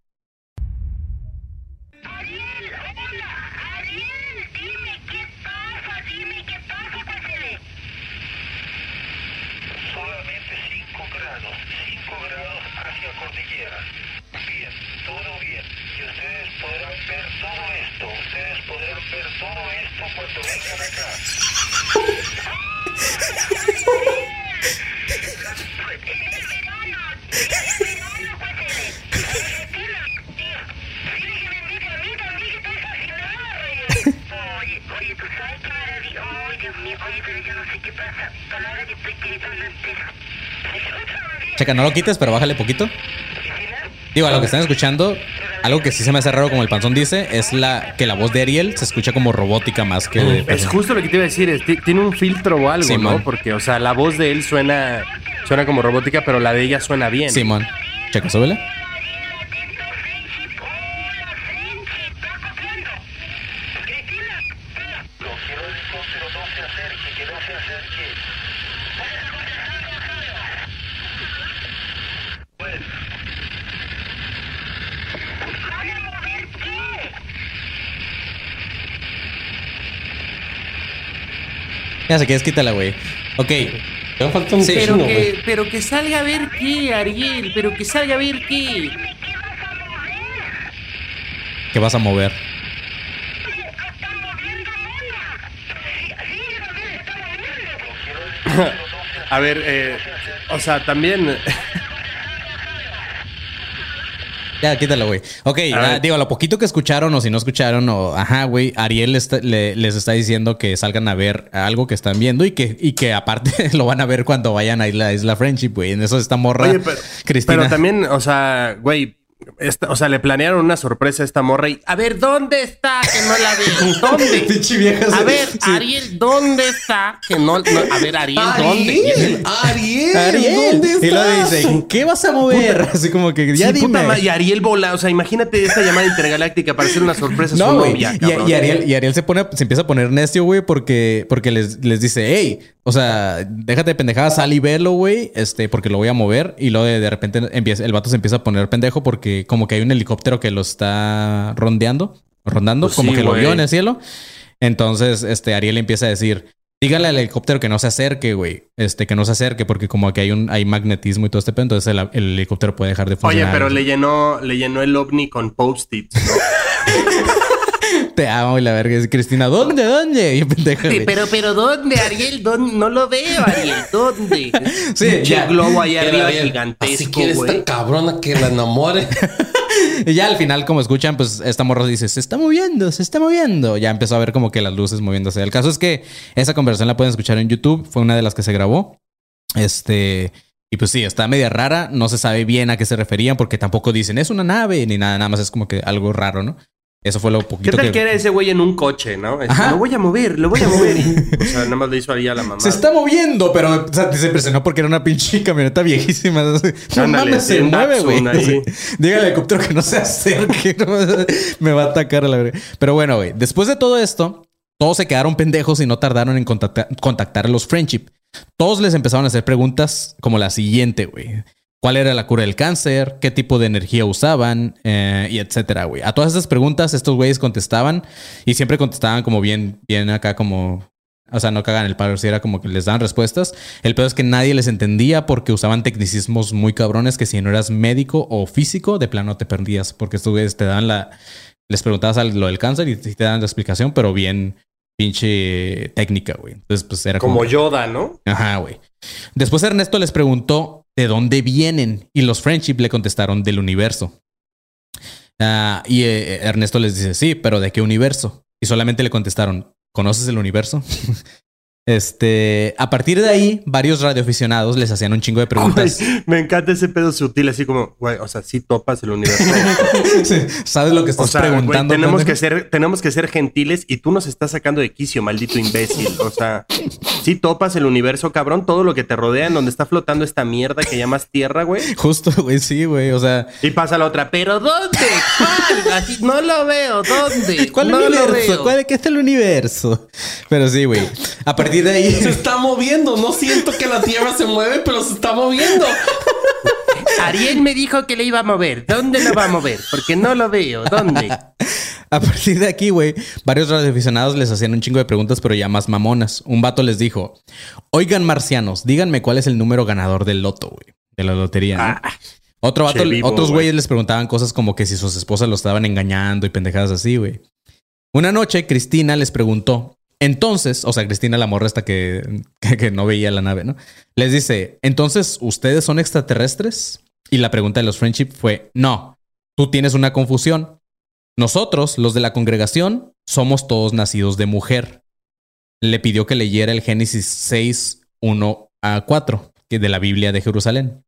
Speaker 1: Checa, no lo quites, pero bájale poquito. Digo, a lo que están escuchando, algo que sí se me hace raro, como el panzón dice, es la que la voz de Ariel se escucha como robótica más que de
Speaker 5: Es justo lo que te iba a decir. es- ti- tiene un filtro o algo,
Speaker 1: Simón.
Speaker 5: ¿no? Porque, o sea, la voz de él suena, suena como robótica, pero la de ella suena bien.
Speaker 1: Simón. Checa, súbele.
Speaker 2: No quiero el helicóptero, no se acerque, que no se acerque. Bueno,
Speaker 1: Ya se quieres, quítala, güey. Ok.
Speaker 4: Me falta un
Speaker 1: Sí.
Speaker 4: chino,
Speaker 5: Pero que, pero que salga a ver qué, Ariel. Pero que salga a ver qué.
Speaker 1: ¿Qué vas a mover?
Speaker 5: A ver, eh, o sea, también.
Speaker 1: Ya, quítala, güey. Ok,
Speaker 5: A
Speaker 1: digo, lo poquito que escucharon o si no escucharon, o ajá, güey, Ariel está- le- les está diciendo que salgan a ver algo que están viendo y que, y que aparte lo van a ver cuando vayan a Isla, Isla Friendship, güey. En eso está morra.
Speaker 5: Oye, pero,
Speaker 1: Cristina.
Speaker 5: pero también, o sea, güey. Esta- o sea, le planearon una sorpresa a esta morra y. A ver, ¿dónde está? Que no la veo. ¿Dónde? A ver,
Speaker 1: Sí.
Speaker 5: Ariel, ¿dónde está? Que no, no- a ver, Ariel, ¿dónde?
Speaker 4: Ariel, Ariel,
Speaker 1: Ariel.
Speaker 4: ¿dónde
Speaker 1: Y luego
Speaker 4: estás?
Speaker 1: dice, ¿qué vas a mover? Así como que ya
Speaker 5: Sí,
Speaker 1: dime.
Speaker 5: puta ma- y Ariel vola, o sea, imagínate esta llamada intergaláctica para hacer una sorpresa a su
Speaker 1: No, güey.
Speaker 5: novia,
Speaker 1: Y, y Ariel, y Ariel se pone, se empieza a poner necio, güey, porque, porque les, les dice, hey, o sea, déjate de pendejadas, sal y velo, güey, este, porque lo voy a mover. Y luego de, de repente empieza, el vato se empieza a poner pendejo porque como que hay un helicóptero que lo está rondeando, rondando,
Speaker 5: Pues
Speaker 1: como
Speaker 5: sí,
Speaker 1: que lo vio en el cielo. Entonces, este, Ariel empieza a decir, dígale al helicóptero que no se acerque, güey, este, que no se acerque, porque como que hay un, hay magnetismo y todo este pedo, entonces el, el helicóptero puede dejar de
Speaker 5: Oye,
Speaker 1: funcionar.
Speaker 5: pero le llenó, le llenó el ovni con post-its, ¿no?
Speaker 1: Te amo y la verga. Es Cristina, ¿dónde? ¿Dónde? Y pendeja, güey.
Speaker 5: pero, pero, ¿dónde, Ariel? ¿Dónde? No lo veo, Ariel. ¿Dónde?
Speaker 1: Sí, ya.
Speaker 5: globo ahí
Speaker 4: Era
Speaker 5: arriba
Speaker 4: Ariel.
Speaker 5: gigantesco,
Speaker 4: Así quiere
Speaker 5: güey.
Speaker 4: esta cabrona que la enamore.
Speaker 1: Y ya al final, como escuchan, pues esta morra dice, se está moviendo, se está moviendo. Ya empezó a ver como que las luces moviéndose. El caso es que esa conversación la pueden escuchar en YouTube. Fue una de las que se grabó. Este... Y pues sí, está media rara. No se sabe bien a qué se referían porque tampoco dicen, es una nave ni nada. Nada más es como que algo raro, ¿no? Eso fue lo
Speaker 5: ¿Qué
Speaker 1: poquito
Speaker 5: tal
Speaker 1: que...
Speaker 5: que era ese güey en un coche, no? Es. Lo voy a mover, lo voy a mover. O sea, nada más le hizo ahí a la mamá.
Speaker 1: Se está moviendo, pero o sea, se impresionó porque era una pinche camioneta viejísima. No
Speaker 5: Ándale,
Speaker 1: mames, se mueve, güey.
Speaker 5: Ahí.
Speaker 1: Sí. Dígale al helicóptero que no se acerque. no, me va a atacar a la verga. Pero bueno, güey, después de todo esto, todos se quedaron pendejos y no tardaron en contacta- contactar a los Friendship. Todos les empezaron a hacer preguntas como la siguiente, güey. ¿Cuál era la cura del cáncer? ¿Qué tipo de energía usaban? Eh, y etcétera, güey. A todas esas preguntas, estos güeyes contestaban y siempre contestaban como bien, bien acá, como o sea, no cagan el palo, si era como que les daban respuestas. El peor es que nadie les entendía porque usaban tecnicismos muy cabrones que si no eras médico o físico, de plano te perdías. Porque estos güeyes te dan la... Les preguntabas lo del cáncer y te te dan la explicación, pero bien pinche técnica, güey. Entonces, pues era como...
Speaker 5: Como Yoda, ¿no?
Speaker 1: Ajá, güey. Después Ernesto les preguntó ¿de dónde vienen? Y los Friendship le contestaron del universo. Ah, y eh, Ernesto les dice, sí, pero ¿de qué universo? Y solamente le contestaron, ¿conoces el universo? Este, a partir de ahí, varios radioaficionados les hacían un chingo de preguntas.
Speaker 5: Güey, me encanta ese pedo sutil, así como, güey, o sea, sí topas el universo.
Speaker 1: Sí, ¿Sabes lo que estás
Speaker 5: O sea, güey,
Speaker 1: preguntando?
Speaker 5: tenemos que ser, tenemos que ser gentiles y tú nos estás sacando de quicio, maldito imbécil. O sea, sí topas el universo, cabrón, todo lo que te rodea, en donde está flotando esta mierda que llamas tierra, güey.
Speaker 1: Justo, güey, sí, güey. O sea,
Speaker 5: Y pasa la otra, pero ¿dónde? ¿Cuál? Así, no lo veo, ¿dónde?
Speaker 1: ¿cuál
Speaker 5: no lo
Speaker 1: universo?
Speaker 5: veo.
Speaker 1: ¿Cuál, ¿Qué es el universo? Pero sí, güey. A partir de ahí.
Speaker 4: Se está moviendo. No siento que la tierra se mueve, pero se está moviendo.
Speaker 5: Ariel me dijo que le iba a mover. ¿Dónde lo va a mover? Porque no lo veo. ¿Dónde?
Speaker 1: A partir de aquí, güey, varios radioaficionados les hacían un chingo de preguntas, pero ya más mamonas. Un vato les dijo: Oigan, marcianos, díganme cuál es el número ganador del loto, güey. De la lotería. ¿no?
Speaker 5: Ah,
Speaker 1: Otro vato,
Speaker 5: vivo,
Speaker 1: otros
Speaker 5: güey.
Speaker 1: güeyes les preguntaban cosas como que si sus esposas lo estaban engañando y pendejadas así, güey. Una noche, Cristina les preguntó. Entonces, o sea, Cristina, la morra esta que, que, no veía la nave, ¿no? Les dice, entonces, ¿ustedes son extraterrestres? Y la pregunta de los friendship fue, no, tú tienes una confusión. Nosotros, los de la congregación, somos todos nacidos de mujer. Le pidió que leyera el Génesis 6, 1 a 4, que de la Biblia de Jerusalén.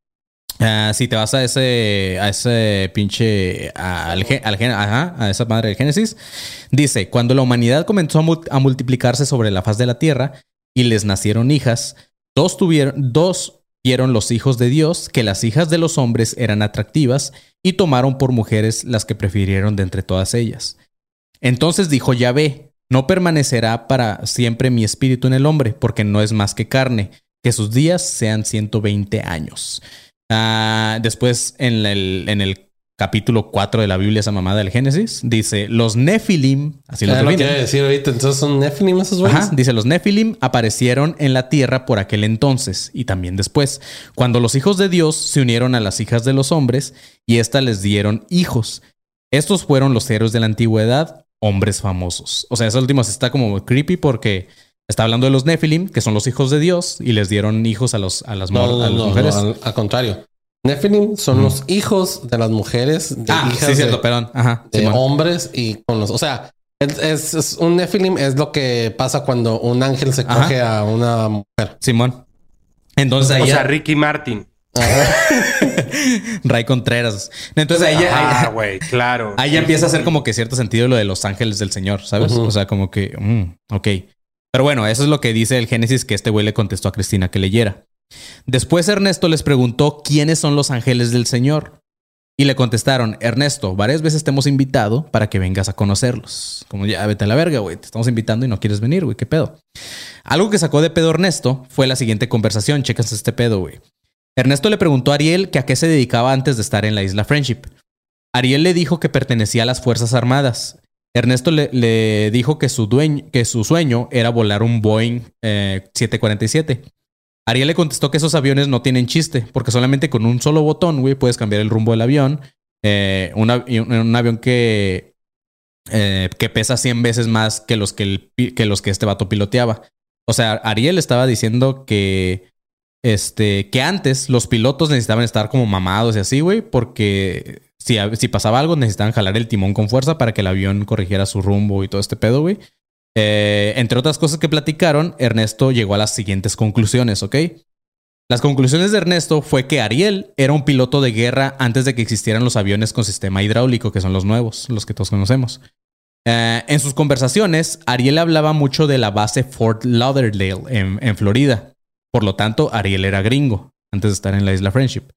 Speaker 1: Ah, si te vas a ese, a ese pinche, gen- al ajá, a esa madre del Génesis, dice, cuando la humanidad comenzó a, a multiplicarse sobre la faz de la tierra y les nacieron hijas, dos tuvieron, dos vieron los hijos de Dios que las hijas de los hombres eran atractivas y tomaron por mujeres las que prefirieron de entre todas ellas. Entonces dijo Yahvé, no permanecerá para siempre mi espíritu en el hombre, porque no es más que carne, que sus días sean 120 años. Ah, después, en el, en el capítulo 4 de la Biblia, esa mamada del Génesis, dice, los Nefilim, así los
Speaker 4: lo que
Speaker 1: definen.
Speaker 4: iba a decir ahorita. Entonces son Nephilim esos güeyes.
Speaker 1: Ajá, dice, los Nefilim aparecieron en la tierra por aquel entonces y también después, cuando los hijos de Dios se unieron a las hijas de los hombres y éstas les dieron hijos. Estos fueron los héroes de la antigüedad, hombres famosos. O sea, eso último está como creepy porque está hablando de los Nefilim, que son los hijos de Dios, y les dieron hijos a, los, a las,
Speaker 4: No,
Speaker 1: a las
Speaker 4: no,
Speaker 1: mujeres.
Speaker 4: no, al, al contrario. Nephilim son los hijos de las mujeres, de
Speaker 1: ah,
Speaker 4: hijas
Speaker 1: sí, cierto,
Speaker 4: de,
Speaker 1: perdón. Ajá.
Speaker 4: de
Speaker 1: Simón.
Speaker 4: hombres y con los, o sea, es, es- es un Nephilim es lo que pasa cuando un ángel se
Speaker 1: Ajá.
Speaker 4: coge a una mujer.
Speaker 1: Simón. Entonces ahí
Speaker 5: O sea, Ricky Martin.
Speaker 1: Ray Contreras. Entonces ahí ya,
Speaker 5: Ah, güey, claro.
Speaker 1: Ahí empieza a hacer como que cierto sentido lo de los ángeles del Señor, ¿sabes? O sea, como que, mm, ok. Pero bueno, eso es lo que dice el Génesis que este güey le contestó a Cristina que leyera. Después Ernesto les preguntó quiénes son los ángeles del Señor. Y le contestaron, Ernesto, varias veces te hemos invitado para que vengas a conocerlos. Como ya, vete a la verga, güey. Te estamos invitando y no quieres venir, güey. ¿Qué pedo? Algo que sacó de pedo Ernesto fue la siguiente conversación. Checas este pedo, güey. Ernesto le preguntó a Ariel que a qué se dedicaba antes de estar en la isla Friendship. Ariel le dijo que pertenecía a las Fuerzas Armadas. Ernesto le, dijo que su, que su sueño era volar un Boeing eh, 747. Ariel le contestó que esos aviones no tienen chiste, porque solamente con un solo botón, güey, puedes cambiar el rumbo del avión. Eh, un, avión que, eh, que pesa 100 veces más que los que, que los que este vato piloteaba. O sea, Ariel estaba diciendo que, este, que antes los pilotos necesitaban estar como mamados y así, güey, porque si, pasaba algo necesitaban jalar el timón con fuerza para que el avión corrigiera su rumbo y todo este pedo, güey. Eh, entre otras cosas que platicaron, Ernesto llegó a las siguientes conclusiones, ¿ok? Las conclusiones de Ernesto fue que Ariel era un piloto de guerra antes de que existieran los aviones con sistema hidráulico, que son los nuevos, los que todos conocemos. Eh, en sus conversaciones, Ariel hablaba mucho de la base Fort Lauderdale en Florida. Por lo tanto, Ariel era gringo antes de estar en la isla Friendship.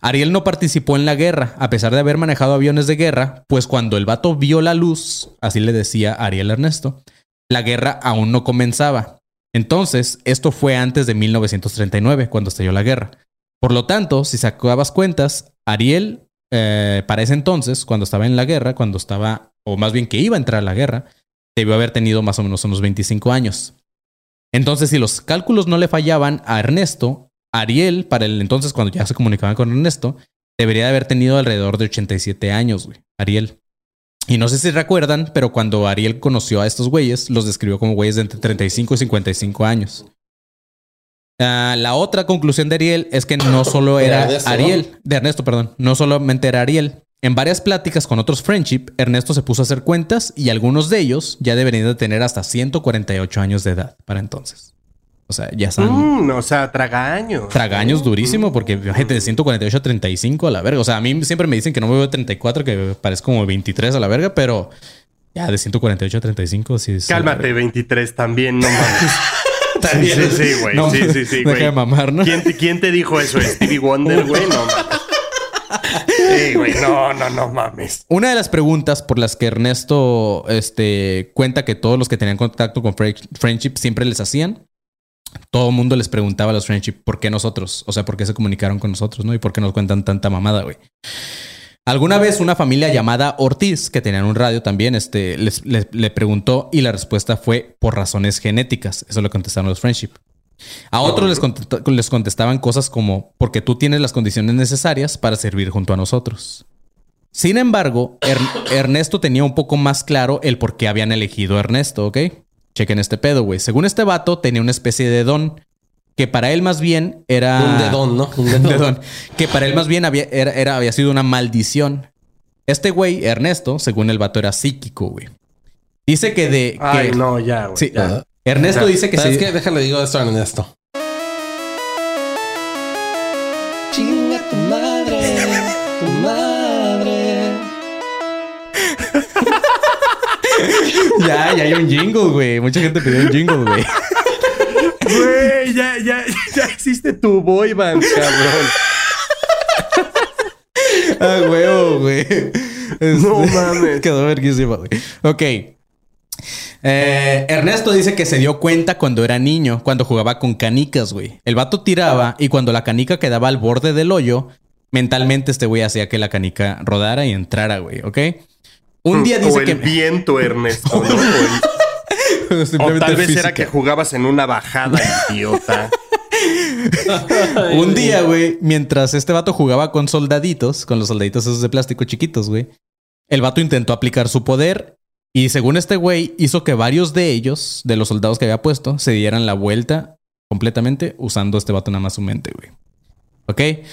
Speaker 1: Ariel no participó en la guerra, a pesar de haber manejado aviones de guerra, pues cuando el vato vio la luz, así le decía Ariel Ernesto, la guerra aún no comenzaba. Entonces, esto fue antes de 1939, cuando estalló la guerra. Por lo tanto, si sacabas cuentas, Ariel, eh, para ese entonces, cuando estaba en la guerra, cuando estaba, o más bien que iba a entrar a la guerra, debió haber tenido más o menos unos 25 años. Entonces, si los cálculos no le fallaban a Ernesto, Ariel, para el entonces, cuando ya se comunicaban con Ernesto, debería de haber tenido alrededor de 87 años, güey. Ariel. Y no sé si recuerdan, pero cuando Ariel conoció a estos güeyes, los describió como güeyes de entre 35 y 55 años. Ah, la otra conclusión de Ariel es que no solo
Speaker 4: De
Speaker 1: era. Ariel, de Ernesto, perdón, no solamente era Ariel. En varias pláticas con otros friendship, Ernesto se puso a hacer cuentas y algunos de ellos ya deberían de tener hasta 148 años de edad para entonces. O sea, ya están
Speaker 5: Mm, o sea, tragaños.
Speaker 1: tragaños durísimo porque gente de 148 a 35 a la verga. O sea, a mí siempre me dicen que no me veo de 34, que parezco como 23 a la verga, pero ya de 148 a 35 sí es.
Speaker 5: Cálmate, 23 también, no mames.
Speaker 1: También.
Speaker 5: Sí, sí, sí, güey.
Speaker 1: No,
Speaker 5: sí, sí, sí,
Speaker 1: deja
Speaker 5: güey.
Speaker 1: de mamar, ¿no?
Speaker 5: ¿Quién, te- quién te dijo eso? ¿Stevie Wonder, güey? No mames. Sí, güey. No, no, no mames.
Speaker 1: Una de las preguntas por las que Ernesto este, cuenta que todos los que tenían contacto con Friendship siempre les hacían, todo el mundo les preguntaba a los Friendship por qué nosotros, o sea, por qué se comunicaron con nosotros, ¿no? Y por qué nos cuentan tanta mamada, güey. Alguna vez una familia llamada Ortiz, que tenían un radio también, este, les, le preguntó y la respuesta fue por razones genéticas. Eso le contestaron los Friendship. A otros les, les contestaban cosas como porque tú tienes las condiciones necesarias para servir junto a nosotros. Sin embargo, Er- Ernesto tenía un poco más claro el por qué habían elegido a Ernesto, ¿ok? Chequen este pedo, güey. Según este vato, tenía una especie de don que para él más bien era...
Speaker 4: Un dedón, ¿no? Un dedón.
Speaker 1: dedón. Que para él más bien había, era, era- había sido una maldición. Este güey, Ernesto, según el vato, era psíquico, güey. Dice que de...
Speaker 5: Ay, no, ya, güey.
Speaker 1: Sí,
Speaker 5: ya.
Speaker 1: Ernesto
Speaker 5: Ya.
Speaker 1: dice que
Speaker 4: ¿Sabes
Speaker 1: sí.
Speaker 4: qué? Déjale digo esto a Ernesto.
Speaker 1: Ya, ya hay un jingle, güey. Mucha gente pidió un jingle, güey.
Speaker 5: Güey, ya, ya, ya existe tu boy band, cabrón.
Speaker 1: Ah, huevo, güey.
Speaker 5: No
Speaker 1: Este,
Speaker 5: mames.
Speaker 1: Quedó verguísima, güey. Ok. Eh, Ernesto dice que se dio cuenta cuando era niño, cuando jugaba con canicas, güey. El vato tiraba y cuando la canica quedaba al borde del hoyo, mentalmente este güey hacía que la canica rodara y entrara, güey, ¿ok? Un día
Speaker 5: o
Speaker 1: dice
Speaker 5: el
Speaker 1: que...
Speaker 5: viento, Ernesto, ¿no? O, el- o tal vez era que jugabas en una bajada, idiota.
Speaker 1: Un día, güey, mientras este vato jugaba con soldaditos, con los soldaditos esos de plástico chiquitos, güey, el vato intentó aplicar su poder y según este güey hizo que varios de ellos, de los soldados que había puesto, se dieran la vuelta completamente usando este vato nada más su mente, güey. ¿Ok?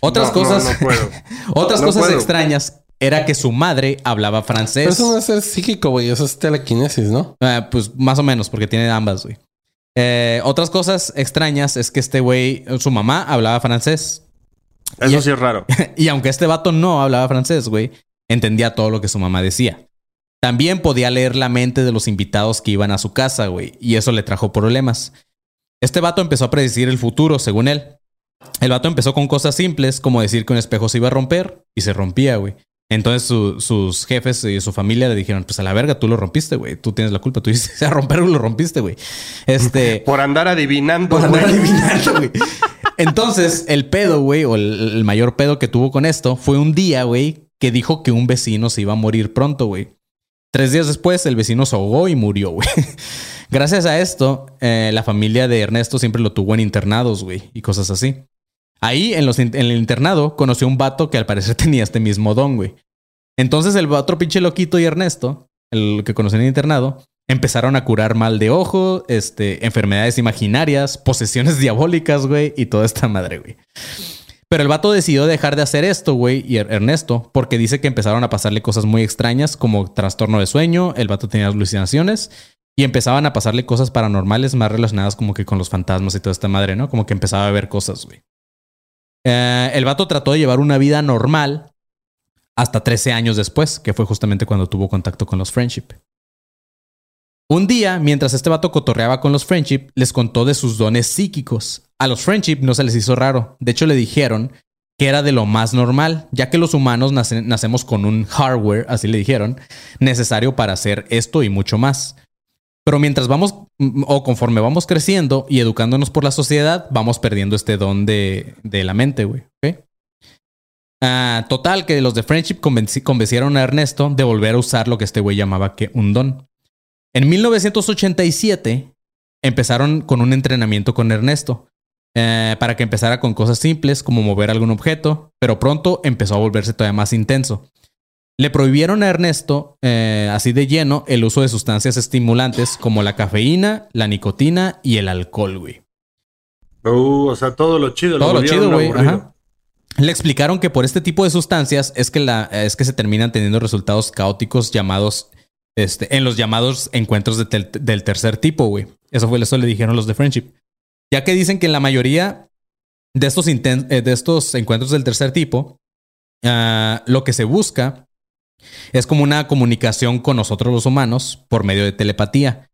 Speaker 1: Otras
Speaker 5: No, no,
Speaker 1: cosas,
Speaker 5: no puedo.
Speaker 1: otras
Speaker 5: No
Speaker 1: cosas
Speaker 5: puedo.
Speaker 1: extrañas era que su madre hablaba francés.
Speaker 4: Pero eso no es ser psíquico, güey. Eso es telequinesis, ¿no?
Speaker 1: Ah, pues más o menos, porque tiene ambas, güey. Eh, otras cosas extrañas es que este güey, su mamá hablaba francés.
Speaker 5: Eso
Speaker 1: Y-
Speaker 5: sí es raro.
Speaker 1: Y aunque este vato no hablaba francés, güey, entendía todo lo que su mamá decía. También podía leer la mente de los invitados que iban a su casa, güey, y eso le trajo problemas. Este vato empezó a predecir el futuro, según él. El vato empezó con cosas simples, como decir que un espejo se iba a romper, y se rompía, güey. Entonces su- sus jefes y su familia le dijeron, pues a la verga, tú lo rompiste, güey. Tú tienes la culpa, tú dices a romperlo, lo rompiste, güey. Este...
Speaker 5: Por andar adivinando,
Speaker 1: Por andar
Speaker 5: güey.
Speaker 1: adivinando, güey. Entonces, el pedo, güey, o el, el mayor pedo que tuvo con esto fue un día, güey, que dijo que un vecino se iba a morir pronto, güey. Tres días después, el vecino se ahogó y murió, güey. Gracias a esto, eh, la familia de Ernesto siempre lo tuvo en internados, güey, y cosas así. Ahí, en, el internado, conoció un vato que al parecer tenía este mismo don, güey. Entonces, el otro pinche loquito y Ernesto, el que conoció en el internado, empezaron a curar mal de ojo, este, enfermedades imaginarias, posesiones diabólicas, güey, y toda esta madre, güey. Pero el vato decidió dejar de hacer esto, güey, y Er- Ernesto, porque dice que empezaron a pasarle cosas muy extrañas como trastorno de sueño, el vato tenía alucinaciones y empezaban a pasarle cosas paranormales más relacionadas como que con los fantasmas y toda esta madre, ¿no? Como que empezaba a ver cosas, güey. Eh, el vato trató de llevar una vida normal hasta 13 años después, que fue justamente cuando tuvo contacto con los Friendship. Un día, mientras este vato cotorreaba con los Friendship, les contó de sus dones psíquicos. A los Friendship no se les hizo raro. De hecho, le dijeron que era de lo más normal, ya que los humanos nace- nacemos con un hardware, así le dijeron, necesario para hacer esto y mucho más. Pero mientras vamos, o conforme vamos creciendo y educándonos por la sociedad, vamos perdiendo este don de, de la mente, güey. Ah, total, que los de Friendship convenci- convencieron a Ernesto de volver a usar lo que este güey llamaba que un don. En 1987 empezaron con un entrenamiento con Ernesto eh, para que empezara con cosas simples como mover algún objeto, pero pronto empezó a volverse todavía más intenso. Le prohibieron a Ernesto, eh, así de lleno, el uso de sustancias estimulantes como la cafeína, la nicotina y el alcohol, güey.
Speaker 5: Uh, o sea, todo lo chido.
Speaker 1: Todo lo chido, güey. Ajá. Le explicaron que por este tipo de sustancias es que, la, es que se terminan teniendo resultados caóticos llamados, este, en los llamados encuentros de tel- del tercer tipo, güey. Eso fue eso le dijeron los de Friendship. Ya que dicen que en la mayoría de estos, eh, de estos encuentros del tercer tipo, ah, lo que se busca es como una comunicación con nosotros los humanos por medio de telepatía.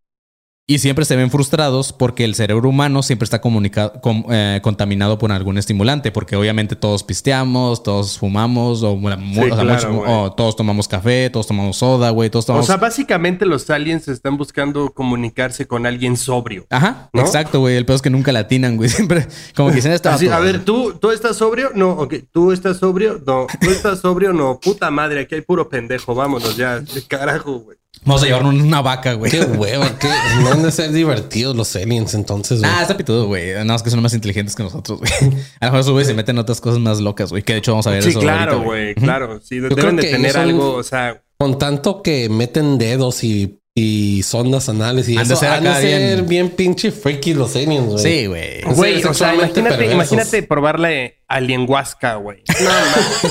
Speaker 1: Y siempre se ven frustrados porque el cerebro humano siempre está comunica- com- eh, contaminado por algún estimulante, porque obviamente todos pisteamos, todos fumamos, o, o sea,
Speaker 5: claro,
Speaker 1: mucho-
Speaker 5: güey.
Speaker 1: o todos tomamos café, todos tomamos soda, güey, todos
Speaker 5: O
Speaker 1: tomamos...
Speaker 5: sea, básicamente los aliens están buscando comunicarse con alguien sobrio.
Speaker 1: Ajá,
Speaker 5: ¿no?
Speaker 1: exacto, güey. El peor es que nunca latinan, güey. Siempre como que dicen esta.
Speaker 5: Así, a ver, ¿tú, ¿tú estás sobrio? No, ok. ¿Tú estás sobrio? No. ¿Tú estás sobrio? No. Puta madre, aquí hay puro pendejo. Vámonos ya. De carajo, güey.
Speaker 1: Vamos a llevarnos una vaca, güey.
Speaker 4: Qué hueva, que no han de ser divertidos los aliens entonces, güey.
Speaker 1: Ah, está pitudo, güey. Nada más que son más inteligentes que nosotros, güey. A lo mejor güeyes se meten en otras cosas más locas, güey. Que de hecho vamos a ver
Speaker 5: Sí,
Speaker 1: eso.
Speaker 5: claro,
Speaker 1: ahorita,
Speaker 5: güey. Claro. Sí, deben de tener algo, o sea...
Speaker 4: Con tanto que meten dedos y, y sondas anales y
Speaker 1: Han de
Speaker 4: eso,
Speaker 1: ser
Speaker 4: han de ser
Speaker 1: bien-
Speaker 4: bien pinche freaky los aliens, güey.
Speaker 1: Sí, güey.
Speaker 5: Güey, o sea, imagínate,
Speaker 4: perversos.
Speaker 5: imagínate probarle alienhuasca, güey. No.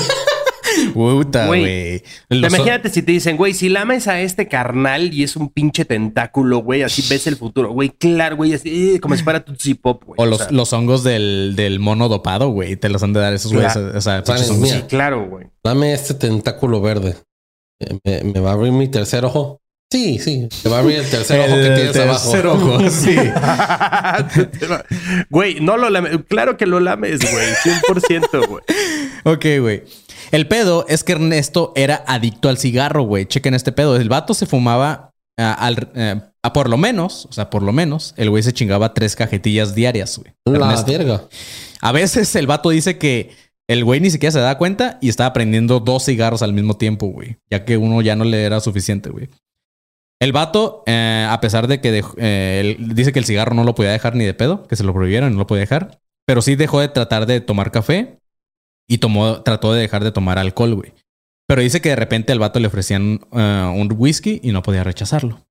Speaker 1: Puta,
Speaker 5: Güey. Imagínate si te dicen, güey, si lames a este carnal y es un pinche tentáculo, güey, así ves el futuro, güey, claro, güey, así eh, como si fuera Tootsie Pop, güey.
Speaker 1: O los,
Speaker 5: sea,
Speaker 1: los hongos del, del mono dopado, güey. Te los han de dar esos güeyes.
Speaker 5: Claro.
Speaker 1: O sea.
Speaker 5: Sí, claro, güey.
Speaker 4: Dame este tentáculo verde. Eh, ¿Me, me va a abrir mi tercer ojo? Sí, sí. Te va a abrir el tercer ojo que tienes abajo.
Speaker 1: tercer ojo, sí.
Speaker 5: Güey, no lo lames. Claro que lo lames, güey. 100%, güey.
Speaker 1: Ok, güey. El pedo es que Ernesto era adicto al cigarro, güey. Chequen este pedo. El vato se fumaba al, eh, a por lo menos, o sea, por lo menos, el güey se chingaba tres cajetillas diarias, güey.
Speaker 4: La verga.
Speaker 1: A veces el vato dice que el güey ni siquiera se da cuenta y estaba prendiendo dos cigarros al mismo tiempo, güey. Ya que uno ya no le era suficiente, güey. El vato, eh, a pesar de que dejó- eh, él dice que el cigarro no lo podía dejar ni de pedo, que se lo prohibieron, no lo podía dejar, pero sí dejó de tratar de tomar café y tomó, trató de dejar de tomar alcohol, güey. Pero dice que de repente al vato le ofrecían eh, un whisky y no podía rechazarlo.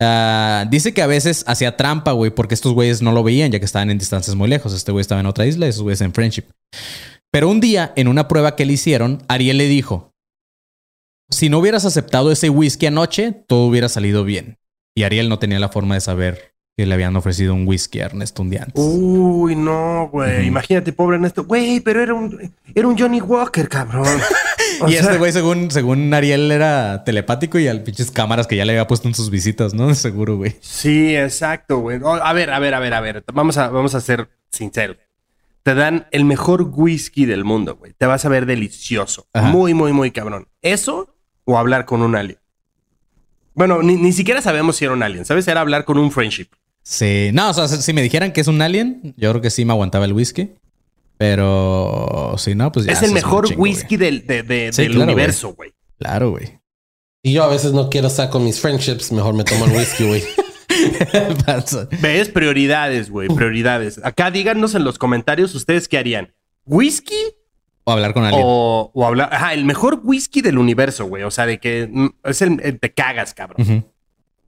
Speaker 1: Ah, dice que a veces hacía trampa, güey, porque estos güeyes no lo veían ya que estaban en distancias muy lejos. Este güey estaba en otra isla y esos güeyes en Friendship. Pero un día, en una prueba que le hicieron, Ariel le dijo: Si no hubieras aceptado ese whisky anoche, todo hubiera salido bien. Y Ariel no tenía la forma de saber que le habían ofrecido un whisky a Ernesto un día antes.
Speaker 5: Uy, no, güey. Imagínate, pobre Ernesto. Güey, pero era un, era un Johnny Walker, cabrón.
Speaker 1: Y
Speaker 5: sea,
Speaker 1: este güey, según, según Ariel, era telepático y al pinches cámaras que ya le había puesto en sus visitas, ¿no? Seguro, güey.
Speaker 5: Sí, exacto, güey. Oh, A ver, a ver, a ver, a ver. Vamos a, vamos a ser sinceros. Te dan el mejor whisky del mundo, güey. Te vas a ver delicioso.
Speaker 1: Ajá.
Speaker 5: Muy, muy, muy cabrón. ¿Eso o hablar con un alien? Bueno, ni, ni siquiera sabemos si era un alien, ¿sabes? Era hablar con un friendship.
Speaker 1: Sí, no, o sea, si me dijeran que es un alien, yo creo que sí me aguantaba el whisky. Pero si no, pues ya.
Speaker 5: es el mejor
Speaker 1: güey.
Speaker 5: whisky del, de- de-
Speaker 1: Sí,
Speaker 5: del
Speaker 1: claro,
Speaker 5: universo, güey.
Speaker 1: Claro, güey.
Speaker 4: Y yo a veces no quiero estar con mis friendships, mejor me tomo el whisky, güey.
Speaker 5: ¿Ves? Prioridades, güey. Prioridades. Acá díganos en los comentarios ustedes qué harían. ¿Whisky
Speaker 1: o hablar con alguien.
Speaker 5: o, o hablar? Ajá, el mejor whisky del universo, güey. O sea, de que mm, es el, el- te cagas, cabrón.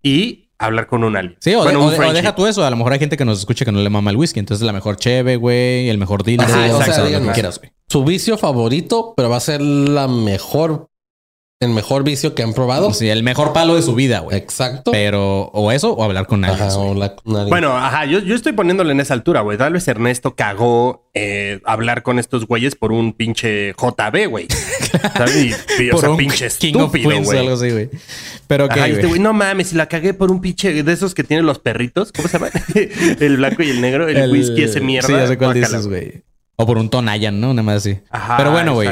Speaker 5: Y hablar con un alien.
Speaker 1: Sí, o,
Speaker 5: Bueno,
Speaker 1: de- o de- deja tú eso. A lo mejor hay gente que nos escucha que no le mama el whisky. Entonces, la mejor cheve, güey. El mejor dildo.
Speaker 5: Ajá,
Speaker 1: o sea,
Speaker 5: exacto,
Speaker 1: lo que
Speaker 4: díganos.
Speaker 1: quieras, güey.
Speaker 4: Su vicio favorito, pero va a ser la mejor, el mejor vicio que han probado.
Speaker 1: Sí, el mejor palo de su vida, güey.
Speaker 4: Exacto.
Speaker 1: Pero, o eso, o hablar con.
Speaker 4: Ajá,
Speaker 1: güey.
Speaker 4: nadie.
Speaker 5: Bueno, ajá, yo, yo estoy poniéndole en esa altura, güey. Tal vez Ernesto cagó eh, hablar con estos güeyes por un pinche JB, güey. ¿Sabes? Y, y, o
Speaker 1: Por
Speaker 5: sea,
Speaker 1: un
Speaker 5: pinche
Speaker 1: King of
Speaker 5: estúpido,
Speaker 1: o algo
Speaker 5: güey.
Speaker 1: así, güey. Pero
Speaker 5: y este
Speaker 1: güey.
Speaker 5: güey, no mames, si la cagué por un pinche de esos que tienen los perritos. ¿Cómo se llama? el blanco y el negro, el, whisky ese mierda.
Speaker 1: Sí, ya sé cuál dices, güey. O por un Tonayan, ¿no? Nada más así.
Speaker 5: Ajá,
Speaker 1: Pero bueno, güey.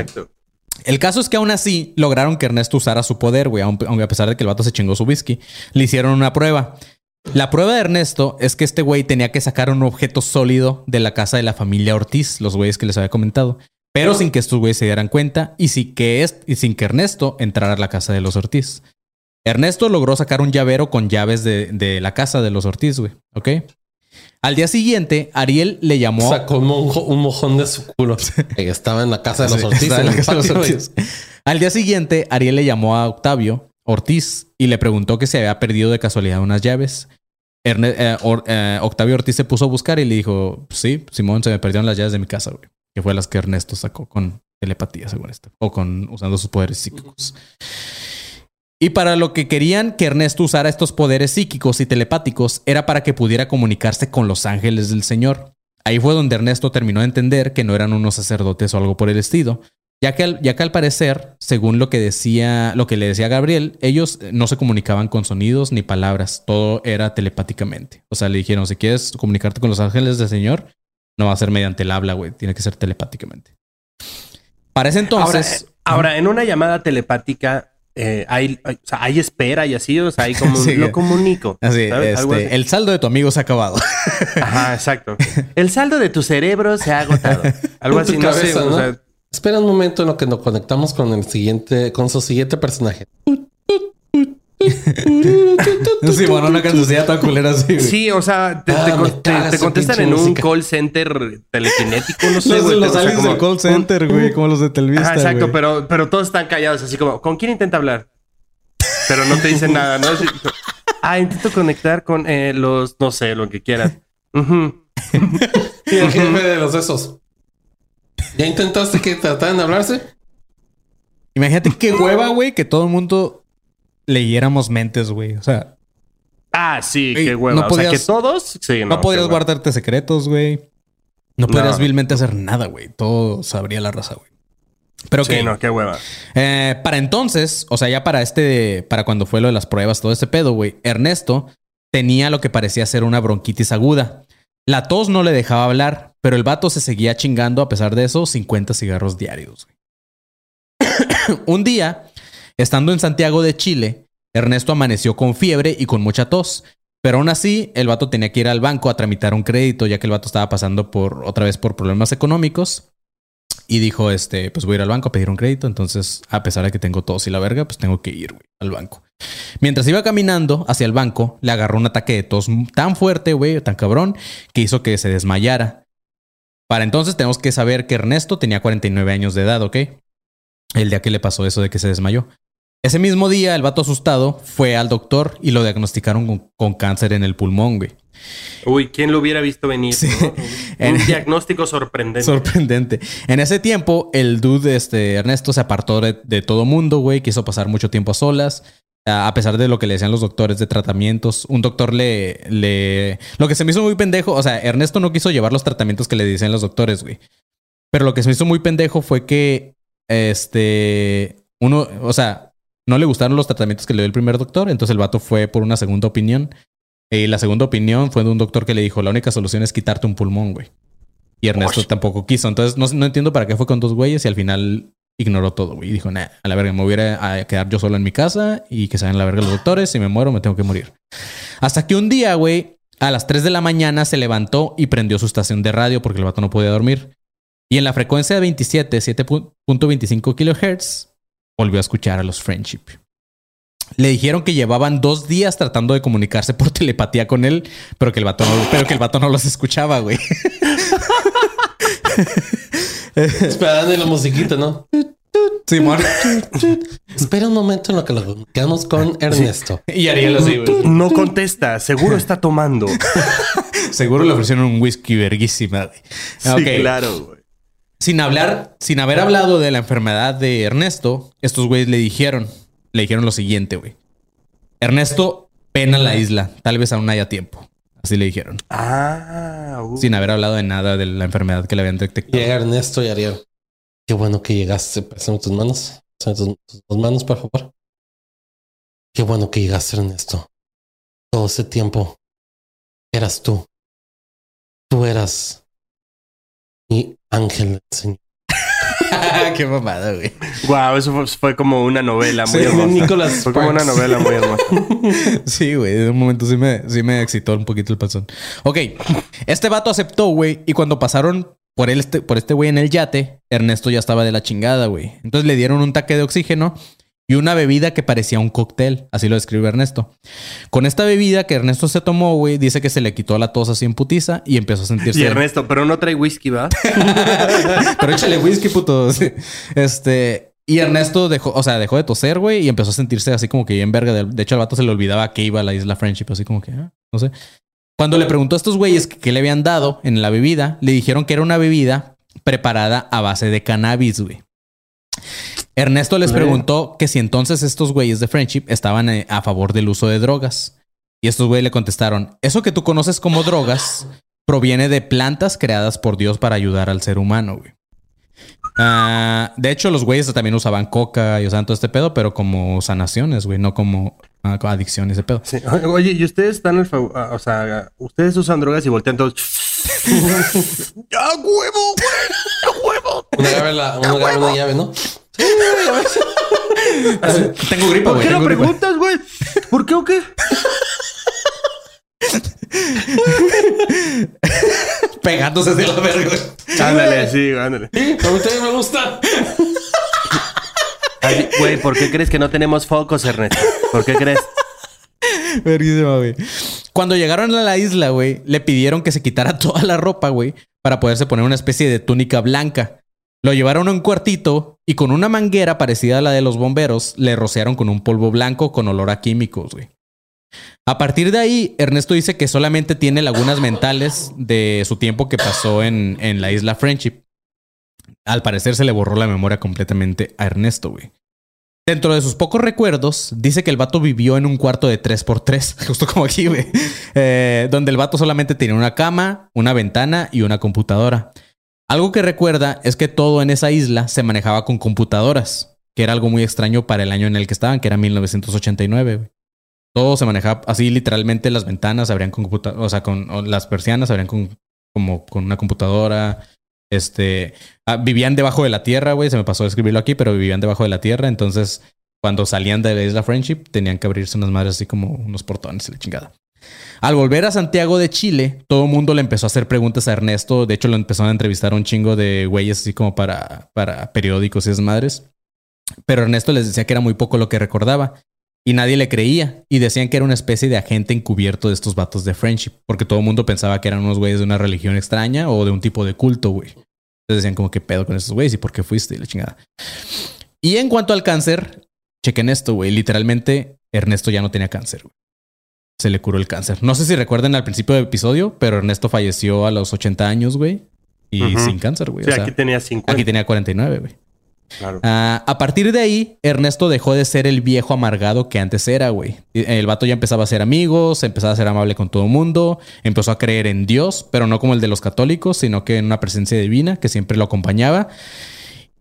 Speaker 1: El caso es que aún así lograron que Ernesto usara su poder, güey. Aunque a pesar de que el vato se chingó su whisky, le hicieron una prueba. La prueba de Ernesto es que este güey tenía que sacar un objeto sólido de la casa de la familia Ortiz, los güeyes que les había comentado. Pero sin que estos güeyes se dieran cuenta y sin que, es- y sin que Ernesto entrara a la casa de los Ortiz. Ernesto logró sacar un llavero con llaves de, de la casa de los Ortiz, güey. ¿Ok? Al día siguiente, Ariel le llamó...
Speaker 4: Sacó un, mojón de su culo. Estaba en la casa de los Ortiz.
Speaker 1: estaba
Speaker 4: en
Speaker 1: en la
Speaker 4: el
Speaker 1: casa de los
Speaker 4: patio, güey.
Speaker 1: Ortiz. Al día siguiente, Ariel le llamó a Octavio Ortiz y le preguntó que se había perdido de casualidad unas llaves. Erne- eh, Or- eh, Octavio Ortiz se puso a buscar y le dijo, sí, Simón, se me perdieron las llaves de mi casa, güey. Que fue las que Ernesto sacó con telepatía, según esto. O con usando sus poderes psíquicos. Y para lo que querían que Ernesto usara estos poderes psíquicos y telepáticos era para que pudiera comunicarse con los ángeles del Señor. Ahí fue donde Ernesto terminó de entender que no eran unos sacerdotes o algo por el estilo, ya que, al, ya que al parecer, según lo que decía, lo que le decía Gabriel, ellos eh, no se comunicaban con sonidos ni palabras, todo era telepáticamente. O sea, le dijeron, si quieres comunicarte con los ángeles del Señor, no va a ser mediante el habla, güey, tiene que ser telepáticamente. Para ese entonces,
Speaker 5: Ahora, ahora, en una llamada telepática eh, hay, hay- o sea, hay espera y así, o sea, hay como
Speaker 1: Sí.
Speaker 5: lo comunico.
Speaker 1: así, este,
Speaker 5: así.
Speaker 1: el saldo de tu amigo se ha acabado.
Speaker 5: Ajá, exacto. El saldo de tu cerebro se ha agotado. Algo así, no sé, o
Speaker 4: ¿no?
Speaker 5: sea,
Speaker 4: Espera un momento en lo que nos conectamos con el siguiente, con su siguiente personaje.
Speaker 1: sí, bueno, una cancioncilla toda culera así, güey.
Speaker 5: Sí, o sea, te,
Speaker 4: Ah,
Speaker 5: te te- te contestan en un
Speaker 4: música.
Speaker 5: call center telequinético, no sé,
Speaker 1: Los,
Speaker 5: güey.
Speaker 1: los
Speaker 5: o sea, como-
Speaker 1: del call center, güey, como los de Telvista,
Speaker 5: Ajá, exacto,
Speaker 1: güey.
Speaker 5: pero, pero todos están callados, así como, ¿con quién intenta hablar? Pero no te dicen nada, ¿no? Así, ah, intento conectar con eh, los, no sé, lo que quieras. Ujú.
Speaker 4: Y el jefe de los esos. ¿Ya intentaste que trataran de hablarse?
Speaker 1: Imagínate qué hueva, güey, que todo el mundo leyéramos mentes, güey. O sea,
Speaker 5: Ah, sí, qué hueva.
Speaker 1: no
Speaker 5: o sea, que
Speaker 1: podías-
Speaker 5: todos, sí, no,
Speaker 1: no, podrías guardarte secretos, güey. No podrías
Speaker 5: No.
Speaker 1: vilmente hacer nada, güey. Todo sabría la raza, güey. Pero
Speaker 5: Sí,
Speaker 1: que
Speaker 5: no, qué hueva.
Speaker 1: Eh, para entonces, o sea, ya para este, para cuando fue lo de las pruebas, todo ese pedo, güey, Ernesto tenía lo que parecía ser una bronquitis aguda. La tos no le dejaba hablar, pero el vato se seguía chingando a pesar de eso 50 cigarros diarios. güey. Un día, estando en Santiago de Chile, Ernesto amaneció con fiebre y con mucha tos. Pero aún así, el vato tenía que ir al banco a tramitar un crédito, ya que el vato estaba pasando por otra vez por problemas económicos. Y dijo, este, pues voy a ir al banco a pedir un crédito. Entonces, a pesar de que tengo tos y la verga, pues tengo que ir al banco. Mientras iba caminando hacia el banco, le agarró un ataque de tos tan fuerte, güey, tan cabrón, que hizo que se desmayara. Para entonces tenemos que saber que Ernesto tenía 49 años de edad, ¿ok? El día que le pasó eso de que se desmayó. Ese mismo día, el vato asustado fue al doctor y lo diagnosticaron con, con cáncer en el pulmón, güey.
Speaker 5: Uy, ¿quién lo hubiera visto venir?
Speaker 1: Sí.
Speaker 5: no?
Speaker 1: En-
Speaker 5: Un diagnóstico sorprendente.
Speaker 1: Sorprendente. En ese tiempo, el dude, este, Ernesto, se apartó de, de todo mundo, güey. Quiso pasar mucho tiempo a solas. A a pesar de lo que le decían los doctores de tratamientos, un doctor le, le... Lo que se me hizo muy pendejo, o sea, Ernesto no quiso llevar los tratamientos que le decían los doctores, güey. Pero lo que se me hizo muy pendejo fue que, este, uno, o sea, no le gustaron los tratamientos que le dio el primer doctor, entonces el vato fue por una segunda opinión. Y la segunda opinión fue de un doctor que le dijo, la única solución es quitarte un pulmón, güey. Y Ernesto tampoco quiso. Entonces no, no entiendo para qué fue con dos güeyes y al final ignoró todo, güey. Y dijo, nah, a la verga, me voy a quedar yo solo en mi casa y que vayan a la verga los doctores. Si me muero, me tengo que morir. Hasta que un día, güey, a las 3 de la mañana se levantó y prendió su estación de radio porque el vato no podía dormir. Y en la frecuencia de 27, 7.25 kilohertz, volvió a escuchar a los Friendship. Le dijeron que llevaban dos días tratando de comunicarse por telepatía con él, pero que el vato no, pero que el vato no los escuchaba, güey.
Speaker 4: Esperando en la musiquita, ¿no?
Speaker 1: Simón.
Speaker 4: Espera un momento en lo que lo comunicamos con Ernesto.
Speaker 1: Y Ariel así, güey.
Speaker 5: No contesta, seguro está tomando.
Speaker 1: Seguro le ofrecieron un whisky verguísima, güey.
Speaker 5: Sí, claro, güey.
Speaker 1: Sin hablar, sin haber hablado de la enfermedad de Ernesto, estos güeyes le dijeron, le dijeron lo siguiente, güey. Ernesto pena la isla, tal vez aún haya tiempo. Así le dijeron,
Speaker 5: Ah, uh.
Speaker 1: sin haber hablado de nada de la enfermedad que le habían detectado.
Speaker 4: Llega Ernesto y Ariel. Qué bueno que llegaste. Pásame tus manos. Pásame tus, manos, por favor. Qué bueno que llegaste, Ernesto. Todo ese tiempo eras tú. Tú eras mi ángel del Señor.
Speaker 1: Qué mamada, güey.
Speaker 5: Guau, eso fue, fue como una novela muy
Speaker 1: Sí,
Speaker 5: hermosa.
Speaker 4: Nicholas
Speaker 5: Fue como una novela muy hermosa.
Speaker 1: Sí, güey. De un momento sí me, sí me excitó un poquito el panzón. Ok. Este vato aceptó, güey. Y cuando pasaron por, él, este, por este güey en el yate, Ernesto ya estaba de la chingada, güey. Entonces le dieron un taque de oxígeno y una bebida que parecía un cóctel. Así lo describe Ernesto. Con esta bebida que Ernesto se tomó, güey, dice que se le quitó la tos así en putiza y empezó a sentirse...
Speaker 5: Y Ernesto, pero no trae whisky, ¿va?
Speaker 1: Pero échale whisky, puto. Este. Y Ernesto dejó, o sea, dejó de toser, güey, y empezó a sentirse así como que bien verga. De, hecho, al vato se le olvidaba que iba a la isla Friendship, así como que, ah, no sé. Cuando le preguntó a estos güeyes que, qué le habían dado en la bebida, le dijeron que era una bebida preparada a base de cannabis, güey. Ernesto les preguntó que si entonces estos güeyes de Friendship estaban eh, a favor del uso de drogas. Y estos güeyes le contestaron, eso que tú conoces como drogas proviene de plantas creadas por Dios para ayudar al ser humano, güey. Ah, de hecho, los güeyes también usaban coca y usaban todo este pedo, pero como sanaciones, güey, no como ah, adicción ese pedo.
Speaker 5: Sí. Oye, ¿y ustedes están al favor? O sea, ustedes usan drogas y voltean todos. ¡Ya huevo, güey! ¡Ya huevo!
Speaker 4: Una llave, la, una, llave, una llave, ¿no?
Speaker 1: Tengo gripa,
Speaker 5: ¿Por
Speaker 1: güey.
Speaker 5: qué lo preguntas, güey? ¿Por qué o qué?
Speaker 1: Pegándose de la verga.
Speaker 5: Ándale, sí, ándale.
Speaker 4: A mí también me gusta.
Speaker 5: Ay, Güey, ¿por qué crees que no tenemos focos, Ernesto? ¿Por qué crees?
Speaker 1: Verguísima, güey. Cuando llegaron a la isla, güey, le pidieron que se quitara toda la ropa, güey, para poderse poner una especie de túnica blanca. Lo llevaron a un cuartito y con una manguera parecida a la de los bomberos, le rociaron con un polvo blanco con olor a químicos, güey. A partir de ahí, Ernesto dice que solamente tiene lagunas mentales de su tiempo que pasó en, en la isla Friendship. Al parecer se le borró la memoria completamente a Ernesto, güey. Dentro de sus pocos recuerdos, dice que el vato vivió en un cuarto de 3x3, justo como aquí, güey. Eh, donde el vato solamente tenía una cama, una ventana y una computadora. Algo que recuerda es que todo en esa isla se manejaba con computadoras, que era algo muy extraño para el año en el que estaban, que era 1989, güey. Todo se manejaba así, literalmente las ventanas abrían con computadora, o sea, con las persianas abrían con, como con una computadora. Este, ah, vivían debajo de la tierra, güey. Se me pasó a escribirlo aquí, pero vivían debajo de la tierra. Entonces, cuando salían de la isla Friendship, tenían que abrirse unas madres así como unos portones y la chingada. Al volver a Santiago de Chile, todo el mundo le empezó a hacer preguntas a Ernesto. De hecho, lo empezaron a entrevistar a un chingo de güeyes así como para, para periódicos y esas madres. Pero Ernesto les decía que era muy poco lo que recordaba. Y nadie le creía. Y decían que era una especie de agente encubierto de estos vatos de friendship. Porque todo el mundo pensaba que eran unos güeyes de una religión extraña o de un tipo de culto, güey. Entonces decían como que pedo con esos güeyes y por qué fuiste y la chingada. Y en cuanto al cáncer, chequen esto, güey. Literalmente, Ernesto ya no tenía cáncer, güey. Se le curó el cáncer. No sé si recuerdan al principio del episodio, pero Ernesto falleció a los 80 años, güey. Y sin cáncer, güey.
Speaker 5: Sí,
Speaker 1: O sea,
Speaker 5: aquí tenía 50.
Speaker 1: aquí tenía 49, güey.
Speaker 5: Claro.
Speaker 1: Ah, a partir de ahí, Ernesto dejó de ser el viejo amargado que antes era, güey. El vato ya empezaba a ser amigos, empezaba a ser amable con todo el mundo, empezó a creer en Dios, pero no como el de los católicos, sino que en una presencia divina que siempre lo acompañaba.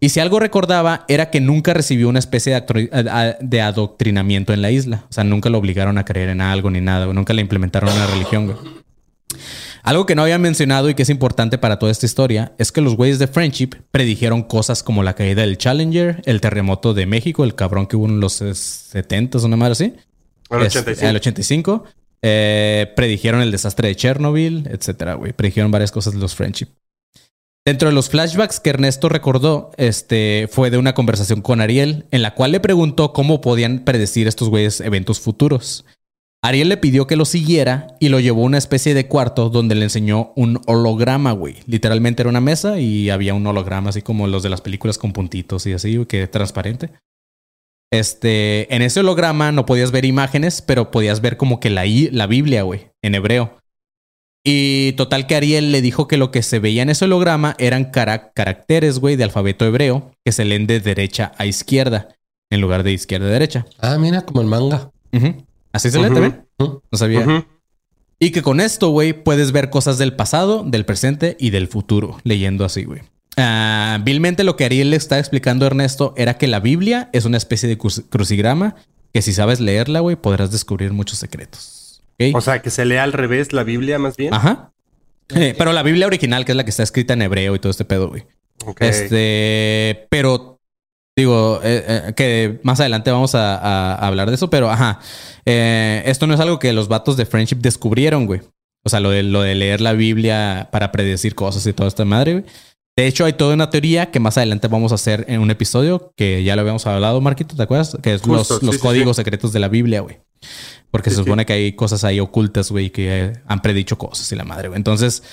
Speaker 1: Y si algo recordaba era que nunca recibió una especie de, a- de adoctrinamiento en la isla. O sea, nunca lo obligaron a creer en algo ni nada. Nunca le implementaron una religión, güey. Algo que no había mencionado y que es importante para toda esta historia es que los güeyes de Friendship predijeron cosas como la caída del Challenger, el terremoto de México, el cabrón que hubo en los 70 una madre así.
Speaker 5: Al
Speaker 1: Este,
Speaker 5: 85.
Speaker 1: el 85. Eh, predijeron el desastre de Chernobyl, etcétera, güey. Predijeron varias cosas de los Friendship. Dentro de los flashbacks que Ernesto recordó, este fue de una conversación con Ariel, en la cual le preguntó cómo podían predecir estos güeyes eventos futuros. Ariel le pidió que lo siguiera y lo llevó a una especie de cuarto donde le enseñó un holograma, güey. Literalmente era una mesa y había un holograma así como los de las películas con puntitos y así, que transparente. Este, en ese holograma no podías ver imágenes, pero podías ver como que la, la Biblia, güey, en hebreo. Y total que Ariel le dijo que lo que se veía en ese holograma eran cara- caracteres, güey, de alfabeto hebreo que se leen de derecha a izquierda en lugar de izquierda a derecha.
Speaker 4: Ah, mira, como el manga.
Speaker 1: Así se lee también. No sabía. Y que con esto, güey, puedes ver cosas del pasado, del presente y del futuro, leyendo así, güey. Ah, vilmente lo que Ariel le está explicando a Ernesto era que la Biblia es una especie de cru- crucigrama que si sabes leerla, güey, podrás descubrir muchos secretos.
Speaker 5: O sea, que se lea al revés la Biblia, más bien.
Speaker 1: Ajá. Eh, pero la Biblia original, que es la que está escrita en hebreo y todo este pedo, güey.
Speaker 5: Ok.
Speaker 1: Este, pero digo eh, eh, que más adelante vamos a, a- a hablar de eso, pero ajá, Eh, esto no es algo que los vatos de Friendship descubrieron, güey. O sea, lo de, lo de leer la Biblia para predecir cosas y toda esta madre, güey. De hecho, hay toda una teoría que más adelante vamos a hacer en un episodio que ya lo habíamos hablado, Marquito, ¿te acuerdas? Que es
Speaker 5: Justo,
Speaker 1: los,
Speaker 5: sí,
Speaker 1: los
Speaker 5: sí,
Speaker 1: códigos secretos de la Biblia, güey. Porque
Speaker 5: Sí,
Speaker 1: se
Speaker 5: sí.
Speaker 1: supone que hay cosas ahí ocultas, güey, que eh, han predicho cosas y la madre, güey. Entonces,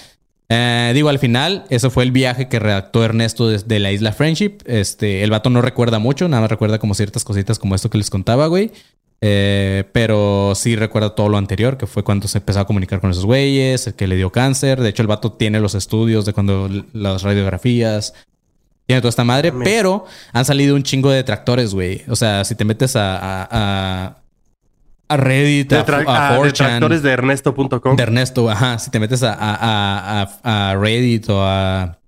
Speaker 1: Eh, digo, al final, eso fue el viaje que redactó Ernesto desde la isla Friendship. Este, el vato no recuerda mucho, nada más recuerda como ciertas cositas como esto que les contaba, güey. Eh, pero sí recuerda todo lo anterior, que fue cuando se empezó a comunicar con esos güeyes, el que le dio cáncer. De hecho, el vato tiene los estudios de cuando las radiografías. Tiene toda esta madre, pero han salido un chingo de detractores, güey. O sea, si te metes a, a, a, a Reddit, a,
Speaker 5: Detra-
Speaker 1: a
Speaker 5: ah,
Speaker 1: 4chan,
Speaker 5: detractores de Ernesto.com.
Speaker 1: de Ernesto, ajá. Si te metes a, a, a, a- a Reddit o a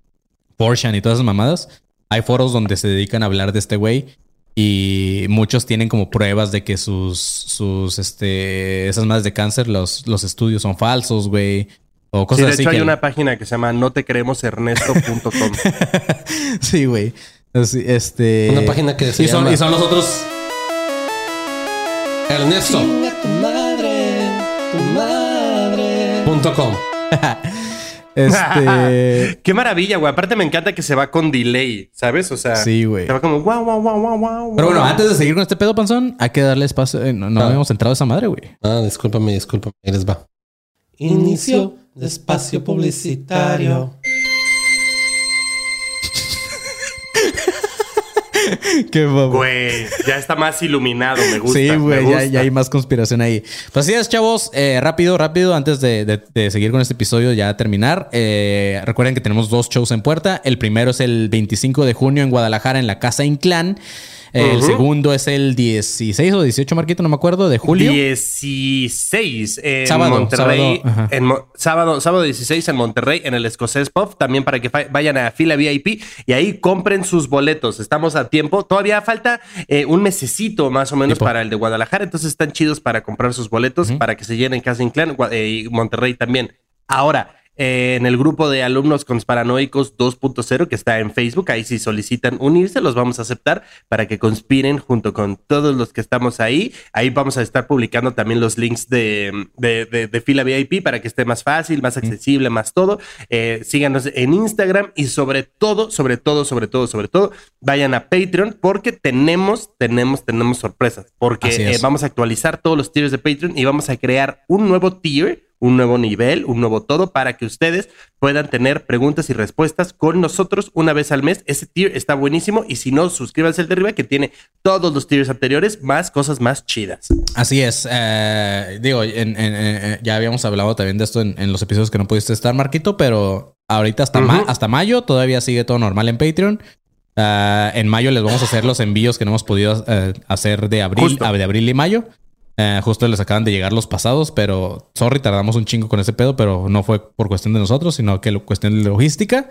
Speaker 1: Porsche y todas esas mamadas, hay foros donde se dedican a hablar de este güey. Y muchos tienen como pruebas de que sus, sus, este, esas madres de cáncer, los, los estudios son falsos, güey. O
Speaker 5: Sí,
Speaker 1: cosas
Speaker 5: de
Speaker 1: así.
Speaker 5: hecho hay una página que se llama no te creemos Ernesto.com.
Speaker 1: sí, güey. Este.
Speaker 4: Una página que se
Speaker 1: y son,
Speaker 4: llama-
Speaker 1: y son los otros.
Speaker 4: Ernesto. tu madre, tu madre. Punto com.
Speaker 1: Este.
Speaker 5: Qué maravilla, güey. Aparte me encanta que se va con delay, ¿sabes? O sea,
Speaker 1: Sí, güey.
Speaker 5: se va como guau, guau, guau, guau, guau.
Speaker 1: Pero bueno, antes de seguir con este pedo, panzón, hay que darle espacio. eh, No, no
Speaker 4: Ah.
Speaker 1: habíamos entrado a esa madre, güey.
Speaker 4: Ah, discúlpame, discúlpame. Ahí les va. Inicio de espacio publicitario.
Speaker 1: Qué babo.
Speaker 5: Güey, ya está más iluminado, me gusta.
Speaker 1: Sí, güey, ya, hay más conspiración ahí. Pues así es, chavos. Eh, rápido, rápido, antes de, de- de seguir con este episodio, ya terminar. eh, recuerden que tenemos dos shows en puerta. El primero es el 25 de junio en Guadalajara, en la Casa Inclán. El segundo es el 16 o 18, Marquito, no me acuerdo, de julio.
Speaker 5: 16 en
Speaker 1: Sábado,
Speaker 5: Monterrey.
Speaker 1: sábado,
Speaker 5: en Mo- sábado, sábado 16 en Monterrey, en el Escocés Pub. También para que vayan a fila VIP y ahí compren sus boletos. Estamos a tiempo. Todavía falta eh, un mesecito más o menos
Speaker 1: Tipo.
Speaker 5: para el de Guadalajara. Entonces están chidos para comprar sus boletos para que se llenen Casa Inclán eh, y Monterrey también. Ahora, eh, en el grupo de alumnos conspiranoicos 2.0 que está en Facebook, ahí si solicitan unirse, los vamos a aceptar para que conspiren junto con todos los que estamos ahí. Ahí vamos a estar publicando también los links de, de, de- de fila VIP para que esté más fácil, más accesible, más todo. Eh, síganos en Instagram y sobre todo, sobre todo, sobre todo, sobre todo, vayan a Patreon porque tenemos, tenemos, tenemos sorpresas. Porque eh, vamos a actualizar todos los tiers de Patreon y vamos a crear un nuevo tier un nuevo nivel, un nuevo todo para que ustedes puedan tener preguntas y respuestas con nosotros una vez al mes. Ese tier está buenísimo y si no, suscríbanse al de arriba que tiene todos los tiers anteriores más cosas más chidas.
Speaker 1: Así es. eh, digo, en- en- en- ya habíamos hablado también de esto en, los episodios que no pudiste estar, Marquito, pero ahorita hasta, ma- hasta mayo todavía sigue todo normal en Patreon. Ah, en mayo les vamos a hacer los envíos que no hemos podido eh, hacer de abril,
Speaker 5: Justo.
Speaker 1: a- de abril y mayo. Eh, justo les acaban de llegar los pasados, pero sorry, tardamos un chingo con ese pedo, pero no fue por cuestión de nosotros, sino que lo- cuestión de logística.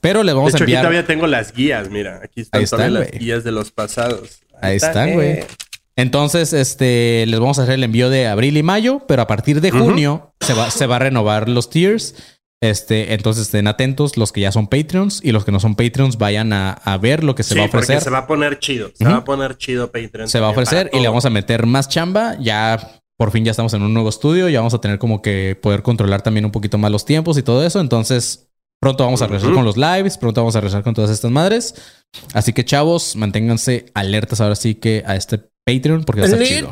Speaker 1: Pero les
Speaker 5: De
Speaker 1: vamos
Speaker 5: hecho,
Speaker 1: a
Speaker 5: aquí
Speaker 1: enviar.
Speaker 5: todavía tengo las guías, mira, aquí están
Speaker 1: Ahí están,
Speaker 5: todavía las
Speaker 1: güey.
Speaker 5: guías de los pasados.
Speaker 1: Ahí
Speaker 5: está,
Speaker 1: están, güey.
Speaker 5: eh.
Speaker 1: Entonces, este, les vamos a hacer el envío de abril y mayo, pero a partir de junio se, va, se va a renovar los tiers. Este, entonces estén atentos los que ya son Patreons y los que no son Patreons vayan a, a ver lo que se
Speaker 5: Sí,
Speaker 1: va a ofrecer.
Speaker 5: porque se va a poner chido, se va a poner chido Patreon.
Speaker 1: Se va a ofrecer y le vamos a meter más chamba. Ya por fin ya estamos en un nuevo estudio, ya vamos a tener como que poder controlar también un poquito más los tiempos y todo eso. Entonces, pronto vamos a regresar con los lives, pronto vamos a regresar con todas estas madres. Así que chavos, manténganse alertas ahora sí que a este Patreon porque va a estar chido.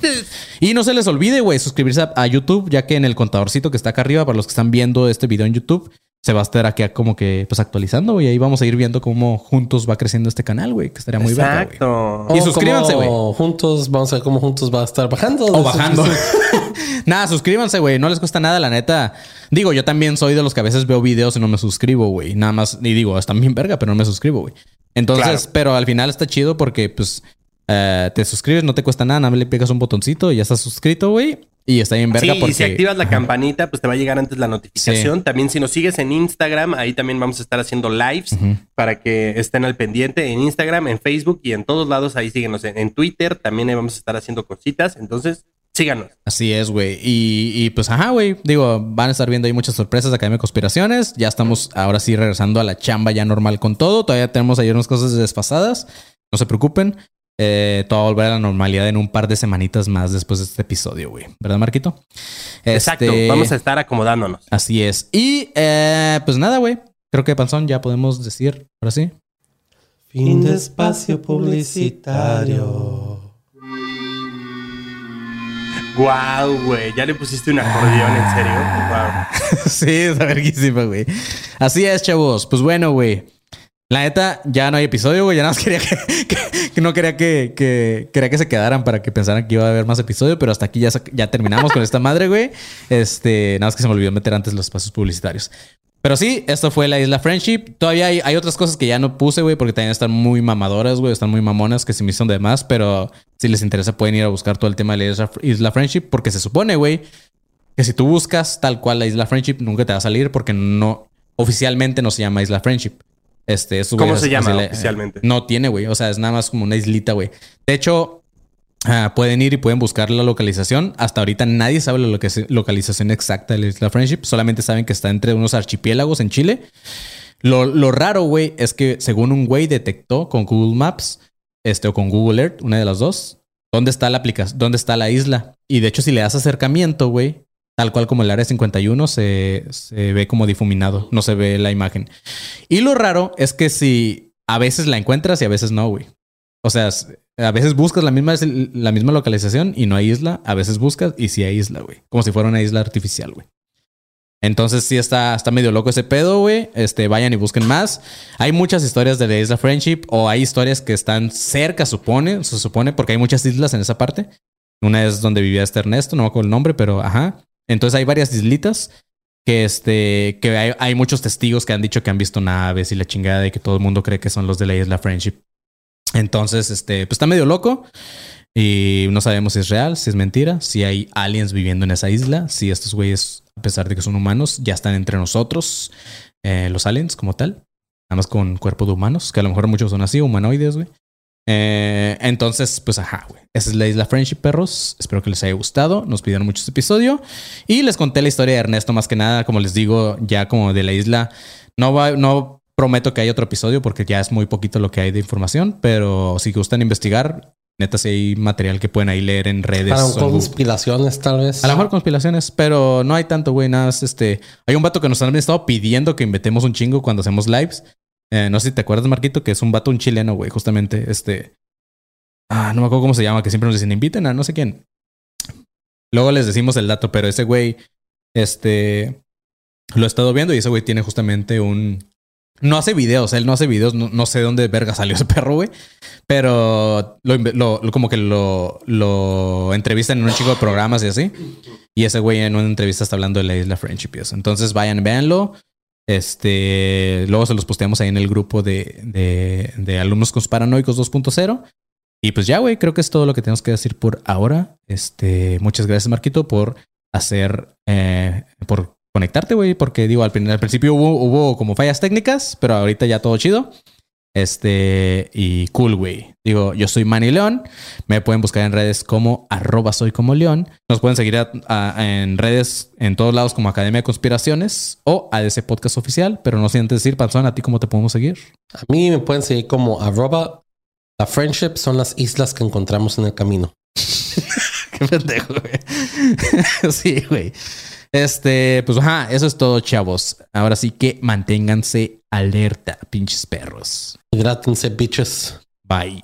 Speaker 1: Y no se les olvide, güey, suscribirse a, a YouTube, ya que en el contadorcito que está acá arriba, para los que están viendo este video en YouTube, se va a estar aquí como que pues actualizando, güey. Ahí vamos a ir viendo cómo juntos va creciendo este canal, güey, que estaría muy güey.
Speaker 5: Exacto.
Speaker 1: Y suscríbanse,
Speaker 4: como Juntos, vamos a ver cómo juntos va a estar bajando.
Speaker 1: O bajando. nada, suscríbanse, güey. No les cuesta nada, la neta. Digo, yo también soy de los que a veces veo videos y no me suscribo, güey. Nada más, y digo, están bien verga, pero no me suscribo, güey. Entonces,
Speaker 5: Claro.
Speaker 1: pero al final está chido porque, pues, eh, te suscribes, no te cuesta nada, nada más le pegas un botoncito y ya estás suscrito, güey. Y está bien verga
Speaker 5: sí,
Speaker 1: porque...
Speaker 5: y si activas la campanita, pues te va a llegar antes la notificación. También si nos sigues en Instagram, ahí también vamos a estar haciendo lives para que estén al pendiente en Instagram, en Facebook y en todos lados. Ahí síguenos en, en Twitter. También ahí vamos a estar haciendo cositas. Entonces, síganos.
Speaker 1: Así es, güey. Y, y, pues, ajá, güey. Digo, van a estar viendo ahí muchas sorpresas de Academia de Conspiraciones. Ya estamos ahora sí regresando a la chamba ya normal con todo. Todavía tenemos ahí unas cosas desfasadas. No se preocupen. Eh, todo va a volver a la normalidad en un par de semanitas más después de este episodio, güey. ¿Verdad, Marquito?
Speaker 5: Exacto.
Speaker 1: Este,
Speaker 5: Vamos a estar acomodándonos.
Speaker 1: Así es. Y eh, pues nada, güey. Creo que Panzón ya podemos decir, ahora sí.
Speaker 4: Fin de espacio publicitario.
Speaker 5: Wow, güey. Ya le pusiste un acordeón, en serio. Wow.
Speaker 1: sí, está verguísima, güey. Así es, chavos. Pues bueno, güey. La neta, ya no hay episodio, güey. Ya nada más quería que, no quería que, que- quería que se quedaran para que pensaran que iba a haber más episodio, pero hasta aquí ya, ya terminamos con esta madre, güey. Este, nada más que se me olvidó meter antes los pasos publicitarios. Pero sí, esto fue la Isla Friendship. Todavía hay, hay otras cosas que ya no puse, güey, porque también están muy mamadoras, güey. Están muy mamonas que se me hicieron de más, pero si les interesa pueden ir a buscar todo el tema de la Isla, Isla Friendship, porque se supone, güey, que si tú buscas tal cual la Isla Friendship, nunca te va a salir porque no, oficialmente no se llama Isla Friendship. Este, estos
Speaker 5: ¿Cómo se llama
Speaker 1: le-
Speaker 5: oficialmente?
Speaker 1: No tiene, güey. O sea, es nada más como una islita, güey. De hecho, ah, pueden ir y pueden buscar la localización. Hasta ahorita nadie sabe la loca- localización exacta de la Isla Friendship. Solamente saben que está entre unos archipiélagos en Chile. Lo, lo raro, güey, es que según un güey detectó con Google Maps, este, o con Google Earth, una de las dos, dónde está la aplicación, dónde está la isla. Y de hecho, si le das acercamiento, güey, tal cual como el área 51, se, se ve como difuminado, no se ve la imagen. Y lo raro es que si a veces la encuentras y a veces no, güey. O sea, a veces buscas la misma, la misma localización y no hay isla, a veces buscas y sí hay isla, güey. Como si fuera una isla artificial, güey. Entonces sí está, está medio loco ese pedo, güey. Este, vayan y busquen más. Hay muchas historias de la isla Friendship o hay historias que están cerca, supone, se supone, porque hay muchas islas en esa parte. Una es donde vivía este Ernesto, no me acuerdo el nombre, pero ajá. Entonces hay varias islitas que este, que hay, muchos testigos que han dicho que han visto naves y la chingada y que todo el mundo cree que son los de la isla Friendship. Entonces, este, pues está medio loco. Y no sabemos si es real, si es mentira, si hay aliens viviendo en esa isla, si estos güeyes, a pesar de que son humanos, ya están entre nosotros, eh, los aliens como tal, nada más con cuerpo de humanos, que a lo mejor muchos son así, humanoides, güey. Eh, entonces, pues ajá, güey. Esa es la isla Friendship, perros. Espero que les haya gustado. Nos pidieron mucho este episodio. Y les conté la historia de Ernesto, más que nada, como les digo, ya como de la isla. No va, no prometo que haya otro episodio porque ya es muy poquito lo que hay de información, pero si gustan investigar, neta, si hay material que pueden ahí leer en redes.
Speaker 4: Para
Speaker 1: o en Google.
Speaker 4: conspiraciones, tal vez.
Speaker 1: A lo mejor conspiraciones, pero no hay tanto, güey. Nada, más, este. Hay un vato que nos han estado pidiendo que invitemos un chingo cuando hacemos lives. Eh, no sé si te acuerdas, Marquito, que es un vato, un chileno, güey, justamente. Este. Ah, no me acuerdo cómo se llama, que siempre nos dicen inviten a no sé quién. Luego les decimos el dato, pero ese güey, este. Lo he estado viendo y ese güey tiene justamente un. No hace videos, él no hace videos, no, sé de dónde verga salió ese perro, güey. Pero lo, como que lo, lo entrevistan en un chico de programas y así. Y ese güey en una entrevista está hablando de la isla Friendship. Entonces vayan, véanlo. Este, luego se los posteamos ahí en el grupo de, de, de alumnos conspiranoicos 2.0. Y pues ya, güey, creo que es todo lo que tenemos que decir por ahora. Este, muchas gracias, Marquito, por hacer, eh, por conectarte, güey, porque digo, al, al principio hubo, hubo como fallas técnicas, pero ahorita ya todo chido. Este, y cool, güey. Digo, yo soy Manny León. Me pueden buscar en redes como arroba soy como León. Nos pueden seguir a- a- en redes en todos lados como Academia de Conspiraciones o ADC Podcast Oficial. Pero no sin antes decir, Panzón, ¿a ti cómo te podemos seguir?
Speaker 4: A mí me pueden seguir como arroba. La friendship son las islas que encontramos en el camino.
Speaker 1: Qué pendejo, güey. sí, güey. Este, pues ajá, eso es todo, chavos. Ahora sí que manténganse alerta, pinches perros.
Speaker 4: Hidrátense, bitches.
Speaker 1: Bye.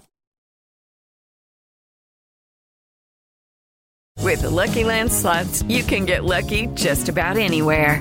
Speaker 6: With the Lucky Land slots, you can get lucky just about anywhere.